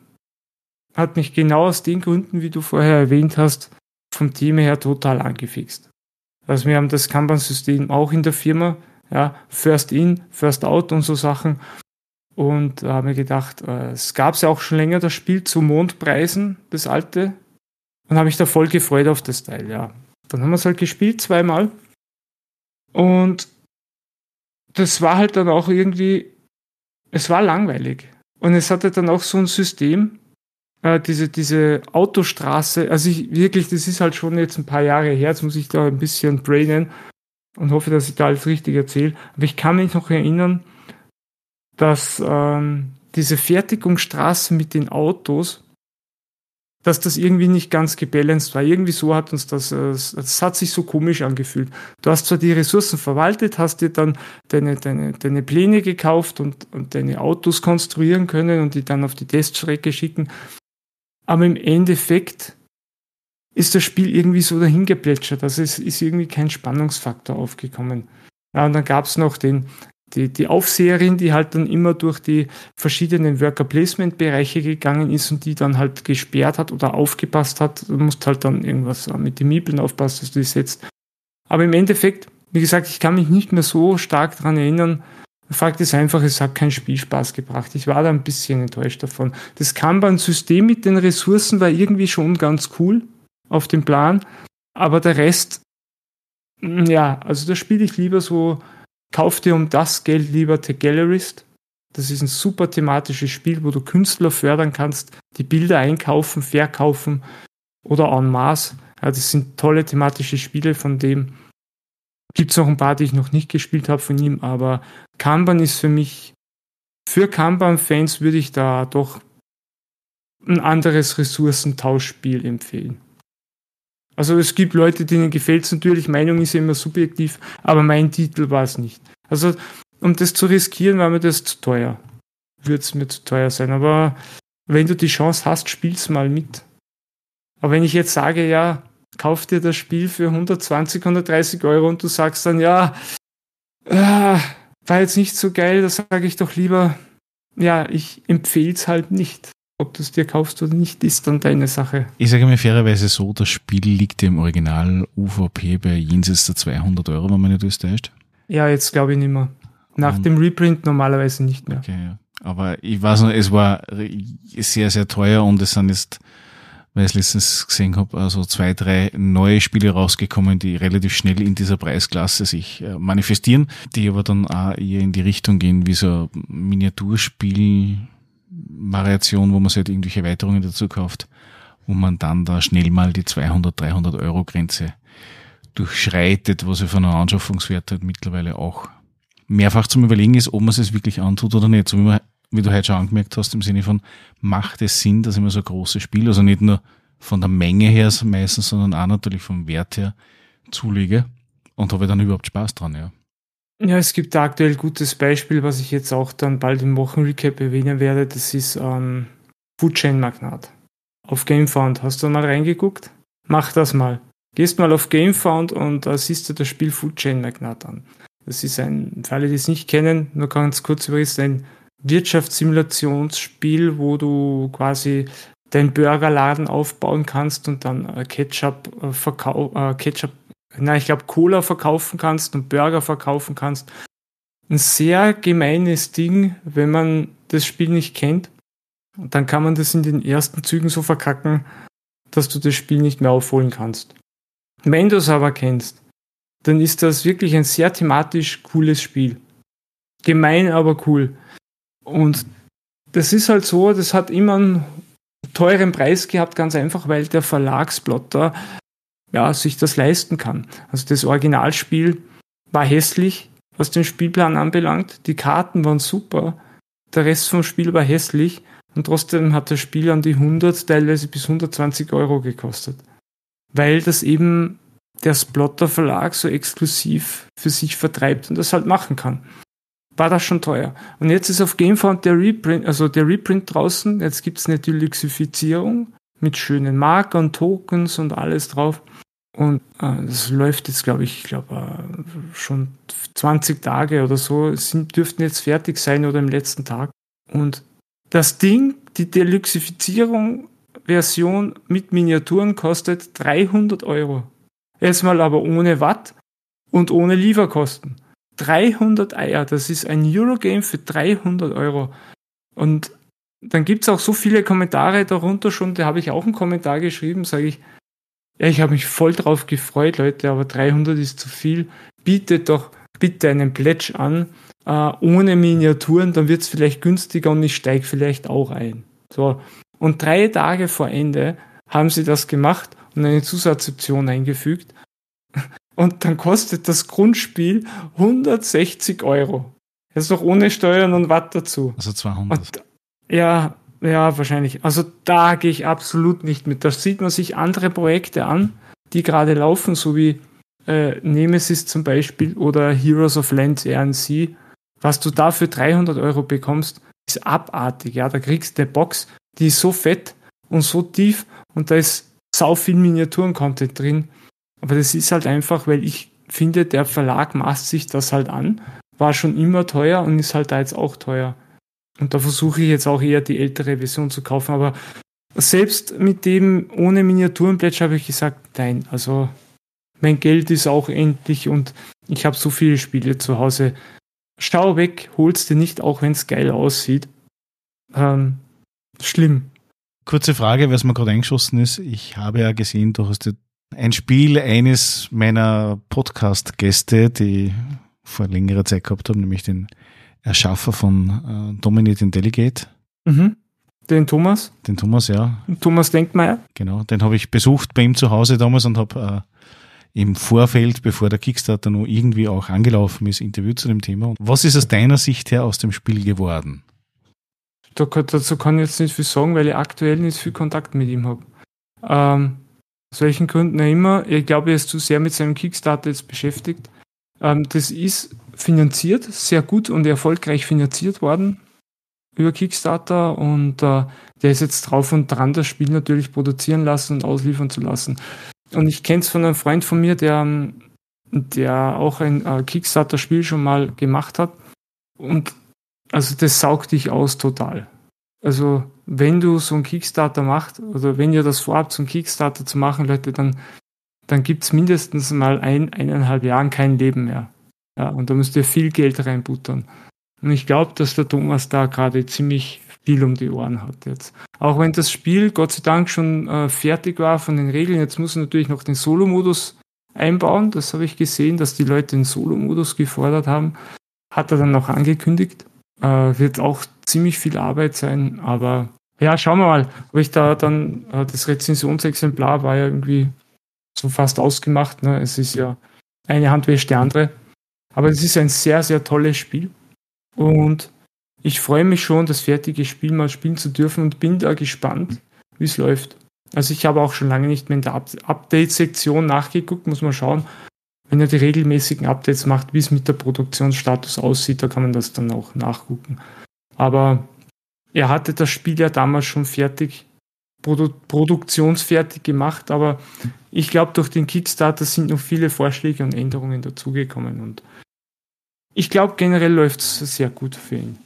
Speaker 3: hat mich genau aus den Gründen, wie du vorher erwähnt hast, vom Thema her total angefixt. Also wir haben das Kanban-System auch in der Firma, ja, First In, First Out und so Sachen. Und da haben wir gedacht, äh, es gab ja auch schon länger das Spiel zu Mondpreisen, das alte. Und habe mich da voll gefreut auf das Teil, ja. Dann haben wir es halt gespielt zweimal. Und das war halt dann auch irgendwie, es war langweilig. Und es hatte dann auch so ein System, äh, diese, diese Autostraße, also ich wirklich, das ist halt schon jetzt ein paar Jahre her, jetzt muss ich da ein bisschen brainen und hoffe, dass ich da alles richtig erzähle. Aber ich kann mich noch erinnern, dass ähm, diese Fertigungsstraße mit den Autos, dass das irgendwie nicht ganz gebalanced war. Irgendwie so hat uns das, es äh, hat sich so komisch angefühlt. Du hast zwar die Ressourcen verwaltet, hast dir dann deine, deine, deine Pläne gekauft und, und deine Autos konstruieren können und die dann auf die Teststrecke schicken, aber im Endeffekt ist das Spiel irgendwie so dahingeplätschert. Also es ist irgendwie kein Spannungsfaktor aufgekommen. Ja, und dann gab es noch den, die, die Aufseherin, die halt dann immer durch die verschiedenen Worker Placement Bereiche gegangen ist und die dann halt gesperrt hat oder aufgepasst hat. Du musst halt dann irgendwas mit den Miepeln aufpassen, dass du die setzt. Aber im Endeffekt, wie gesagt, ich kann mich nicht mehr so stark daran erinnern, Fakt ist einfach, es hat keinen Spielspaß gebracht. Ich war da ein bisschen enttäuscht davon. Das Kanban-System mit den Ressourcen war irgendwie schon ganz cool auf dem Plan, aber der Rest, mm, ja, also da spiele ich lieber so, kauf dir um das Geld lieber The Gallerist. Das ist ein super thematisches Spiel, wo du Künstler fördern kannst, die Bilder einkaufen, verkaufen oder en masse. Ja, das sind tolle thematische Spiele von dem. Gibt es noch ein paar, die ich noch nicht gespielt habe von ihm, aber Kanban ist für mich, für Kanban-Fans würde ich da doch ein anderes Ressourcentauschspiel empfehlen. Also es gibt Leute, denen gefällt es natürlich, Meinung ist immer subjektiv, aber mein Titel war es nicht. Also um das zu riskieren, war mir das zu teuer. Würde es mir zu teuer sein. Aber wenn du die Chance hast, spiel's mal mit. Aber wenn ich jetzt sage, ja, kauf dir das Spiel für 120, 130 Euro und du sagst dann, ja, äh, war jetzt nicht so geil, da sage ich doch lieber, ja, ich empfehle es halt nicht. Ob du es dir kaufst oder nicht, ist dann deine Sache.
Speaker 2: Ich sage mir fairerweise so, das Spiel liegt im Original UVP bei jenseits der 200 Euro, wenn man nicht täuscht.
Speaker 3: Ja, jetzt glaube ich nicht mehr. Nach und, dem Reprint normalerweise nicht mehr.
Speaker 2: Okay, ja. Aber ich weiß noch, es war sehr, sehr teuer und es sind jetzt weil ich letztens gesehen habe, also zwei, drei neue Spiele rausgekommen, die relativ schnell in dieser Preisklasse sich äh, manifestieren, die aber dann auch eher in die Richtung gehen wie so Miniaturspiel-Variation, wo man sich halt irgendwelche Erweiterungen dazu kauft, wo man dann da schnell mal die 200, 300 Euro Grenze durchschreitet, was ja von einer Anschaffungswert halt mittlerweile auch mehrfach zum Überlegen ist, ob man es wirklich antut oder nicht. So wie man wie du heute schon angemerkt hast, im Sinne von, macht es Sinn, dass ich mir so ein großes Spiel, also nicht nur von der Menge her meistens, sondern auch natürlich vom Wert her zulege und habe dann überhaupt Spaß dran, ja.
Speaker 3: Ja, es gibt da aktuell gutes Beispiel, was ich jetzt auch dann bald im Wochenrecap erwähnen werde. Das ist ähm, Food Chain Magnat. Auf GameFound. Hast du mal reingeguckt? Mach das mal. Gehst mal auf GameFound und da siehst du das Spiel Food Chain Magnat an. Das ist ein, für alle, die es nicht kennen, nur ganz kurz übrigens ein Wirtschaftssimulationsspiel, wo du quasi deinen Burgerladen aufbauen kannst und dann äh, Ketchup äh, verkau äh, Ketchup, nein, ich glaube Cola verkaufen kannst und Burger verkaufen kannst. Ein sehr gemeines Ding, wenn man das Spiel nicht kennt. Und dann kann man das in den ersten Zügen so verkacken, dass du das Spiel nicht mehr aufholen kannst. Wenn du es aber kennst, dann ist das wirklich ein sehr thematisch cooles Spiel. Gemein, aber cool. Und das ist halt so, das hat immer einen teuren Preis gehabt, ganz einfach, weil der Verlagsplotter ja, sich das leisten kann. Also das Originalspiel war hässlich, was den Spielplan anbelangt. Die Karten waren super, der Rest vom Spiel war hässlich und trotzdem hat das Spiel an die 100, teilweise bis 120 Euro gekostet. Weil das eben der Splotter Verlag so exklusiv für sich vertreibt und das halt machen kann. War das schon teuer. Und jetzt ist auf Gamefound der Reprint, also der Reprint draußen. Jetzt gibt es eine Deluxifizierung mit schönen Markern, Tokens und alles drauf. Und äh, das läuft jetzt, glaube ich, ich glaube äh, schon 20 Tage oder so. Sind, dürften jetzt fertig sein oder im letzten Tag. Und das Ding, die Deluxifizierung Version mit Miniaturen kostet 300 Euro. Erstmal aber ohne Watt und ohne Lieferkosten. 300 Eier, das ist ein Eurogame für 300 Euro. Und dann gibt es auch so viele Kommentare darunter schon, da habe ich auch einen Kommentar geschrieben, sage ich, ja, ich habe mich voll drauf gefreut, Leute, aber 300 ist zu viel. Bietet doch bitte einen Pledge an, äh, ohne Miniaturen, dann wird es vielleicht günstiger und ich steige vielleicht auch ein. So. Und drei Tage vor Ende haben sie das gemacht und eine Zusatzoption eingefügt. Und dann kostet das Grundspiel 160 Euro. Das ist doch ohne Steuern und Watt dazu.
Speaker 2: Also 200. Und,
Speaker 3: ja, ja, wahrscheinlich. Also da gehe ich absolut nicht mit. Da sieht man sich andere Projekte an, die gerade laufen, so wie äh, Nemesis zum Beispiel oder Heroes of Land RNC. Was du da für 300 Euro bekommst, ist abartig. Ja, da kriegst du eine Box, die ist so fett und so tief und da ist sau viel Miniaturen-Content drin. Aber das ist halt einfach, weil ich finde, der Verlag maßt sich das halt an. War schon immer teuer und ist halt da jetzt auch teuer. Und da versuche ich jetzt auch eher die ältere Version zu kaufen. Aber selbst mit dem ohne Miniaturenplätsch habe ich gesagt, nein, also mein Geld ist auch endlich und ich habe so viele Spiele zu Hause. Schau weg, holst dir nicht, auch wenn es geil aussieht. Ähm, schlimm.
Speaker 2: Kurze Frage, was mir gerade eingeschossen ist. Ich habe ja gesehen, du hast ein Spiel eines meiner Podcast-Gäste, die vor längerer Zeit gehabt haben, nämlich den Erschaffer von äh, Dominate Delegate.
Speaker 3: Mhm. Den Thomas?
Speaker 2: Den Thomas, ja.
Speaker 3: Thomas Denkmeier.
Speaker 2: Genau, den habe ich besucht bei ihm zu Hause damals und habe äh, im Vorfeld, bevor der Kickstarter noch irgendwie auch angelaufen ist, Interview zu dem Thema. Was ist aus deiner Sicht her aus dem Spiel geworden?
Speaker 3: Da, dazu kann ich jetzt nicht viel sagen, weil ich aktuell nicht viel Kontakt mit ihm habe. Ähm, aus welchen Gründen auch immer. Ich glaube, er ist zu sehr mit seinem Kickstarter jetzt beschäftigt. Ähm, das ist finanziert, sehr gut und erfolgreich finanziert worden über Kickstarter und äh, der ist jetzt drauf und dran, das Spiel natürlich produzieren lassen und ausliefern zu lassen. Und ich kenne es von einem Freund von mir, der, der auch ein äh, Kickstarter-Spiel schon mal gemacht hat. Und also das saugt dich aus total. Also wenn du so einen Kickstarter machst, oder wenn ihr das vorhabt, so einen Kickstarter zu machen, Leute, dann, dann gibt's mindestens mal ein, eineinhalb Jahren kein Leben mehr. Ja, und da müsst ihr viel Geld reinbuttern. Und ich glaube, dass der Thomas da gerade ziemlich viel um die Ohren hat jetzt. Auch wenn das Spiel Gott sei Dank schon äh, fertig war von den Regeln, jetzt muss er natürlich noch den Solo-Modus einbauen. Das habe ich gesehen, dass die Leute den Solo-Modus gefordert haben. Hat er dann noch angekündigt. Äh, wird auch ziemlich viel Arbeit sein, aber ja, schauen wir mal, ob ich da dann, äh, das Rezensionsexemplar war ja irgendwie so fast ausgemacht. Ne? Es ist ja eine Hand wäscht die andere. Aber es ist ein sehr, sehr tolles Spiel. Und ich freue mich schon, das fertige Spiel mal spielen zu dürfen und bin da gespannt, wie es läuft. Also ich habe auch schon lange nicht mehr in der Update-Sektion nachgeguckt, muss man schauen, wenn er die regelmäßigen Updates macht, wie es mit der Produktionsstatus aussieht, da kann man das dann auch nachgucken. Aber er hatte das Spiel ja damals schon fertig, produ produktionsfertig gemacht, aber ich glaube, durch den Kickstarter sind noch viele Vorschläge und Änderungen dazugekommen und ich glaube, generell läuft es sehr gut für ihn.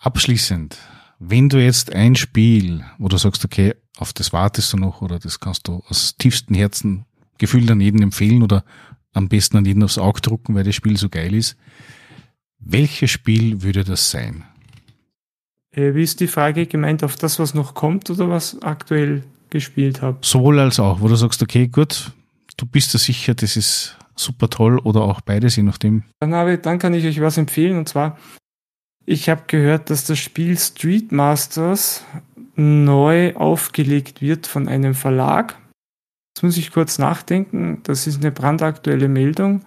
Speaker 2: Abschließend, wenn du jetzt ein Spiel, wo du sagst, okay, auf das wartest du noch oder das kannst du aus tiefstem Herzen gefühlt an jeden empfehlen oder am besten an jeden aufs Auge drucken, weil das Spiel so geil ist. Welches Spiel würde das sein?
Speaker 3: Äh, wie ist die Frage gemeint, auf das, was noch kommt oder was aktuell gespielt habe?
Speaker 2: Sowohl als auch, wo du sagst, okay, gut, du bist dir sicher, das ist super toll oder auch beides, je nachdem.
Speaker 3: Dann, habe, dann kann ich euch was empfehlen und zwar, ich habe gehört, dass das Spiel Street Masters neu aufgelegt wird von einem Verlag. Jetzt muss ich kurz nachdenken. Das ist eine brandaktuelle Meldung.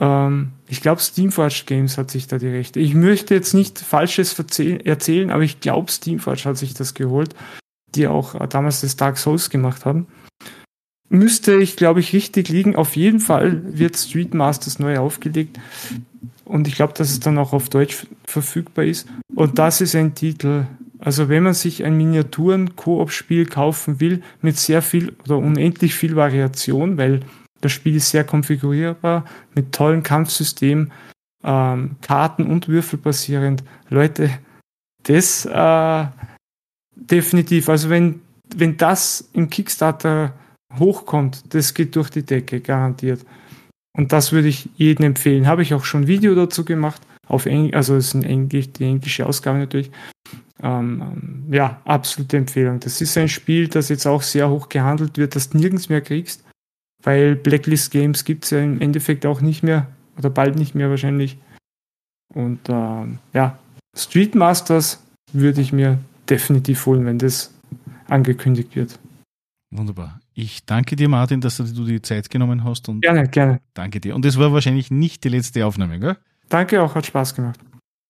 Speaker 3: Ähm, ich glaube, Steamforge Games hat sich da die Rechte. Ich möchte jetzt nicht Falsches erzählen, aber ich glaube, Steamforge hat sich das geholt, die auch damals das Dark Souls gemacht haben. Müsste ich, glaube ich, richtig liegen. Auf jeden Fall wird Street Masters neu aufgelegt. Und ich glaube, dass es dann auch auf Deutsch verfügbar ist. Und das ist ein Titel, also wenn man sich ein Miniaturen-Koop-Spiel kaufen will, mit sehr viel oder unendlich viel Variation, weil das Spiel ist sehr konfigurierbar, mit tollen Kampfsystemen, ähm, Karten und Würfel basierend. Leute, das äh, definitiv, also wenn, wenn das im Kickstarter hochkommt, das geht durch die Decke, garantiert. Und das würde ich jedem empfehlen. Habe ich auch schon ein Video dazu gemacht, auf Englisch, also es ist Englisch, die englische Ausgabe natürlich. Ähm, ähm, ja, absolute Empfehlung. Das ist ein Spiel, das jetzt auch sehr hoch gehandelt wird, das du nirgends mehr kriegst, weil Blacklist Games gibt es ja im Endeffekt auch nicht mehr oder bald nicht mehr wahrscheinlich. Und ähm, ja, Street Masters würde ich mir definitiv holen, wenn das angekündigt wird.
Speaker 2: Wunderbar. Ich danke dir, Martin, dass du die Zeit genommen hast. Und
Speaker 3: gerne, gerne.
Speaker 2: Danke dir. Und es war wahrscheinlich nicht die letzte Aufnahme, gell?
Speaker 3: Danke auch, hat Spaß gemacht.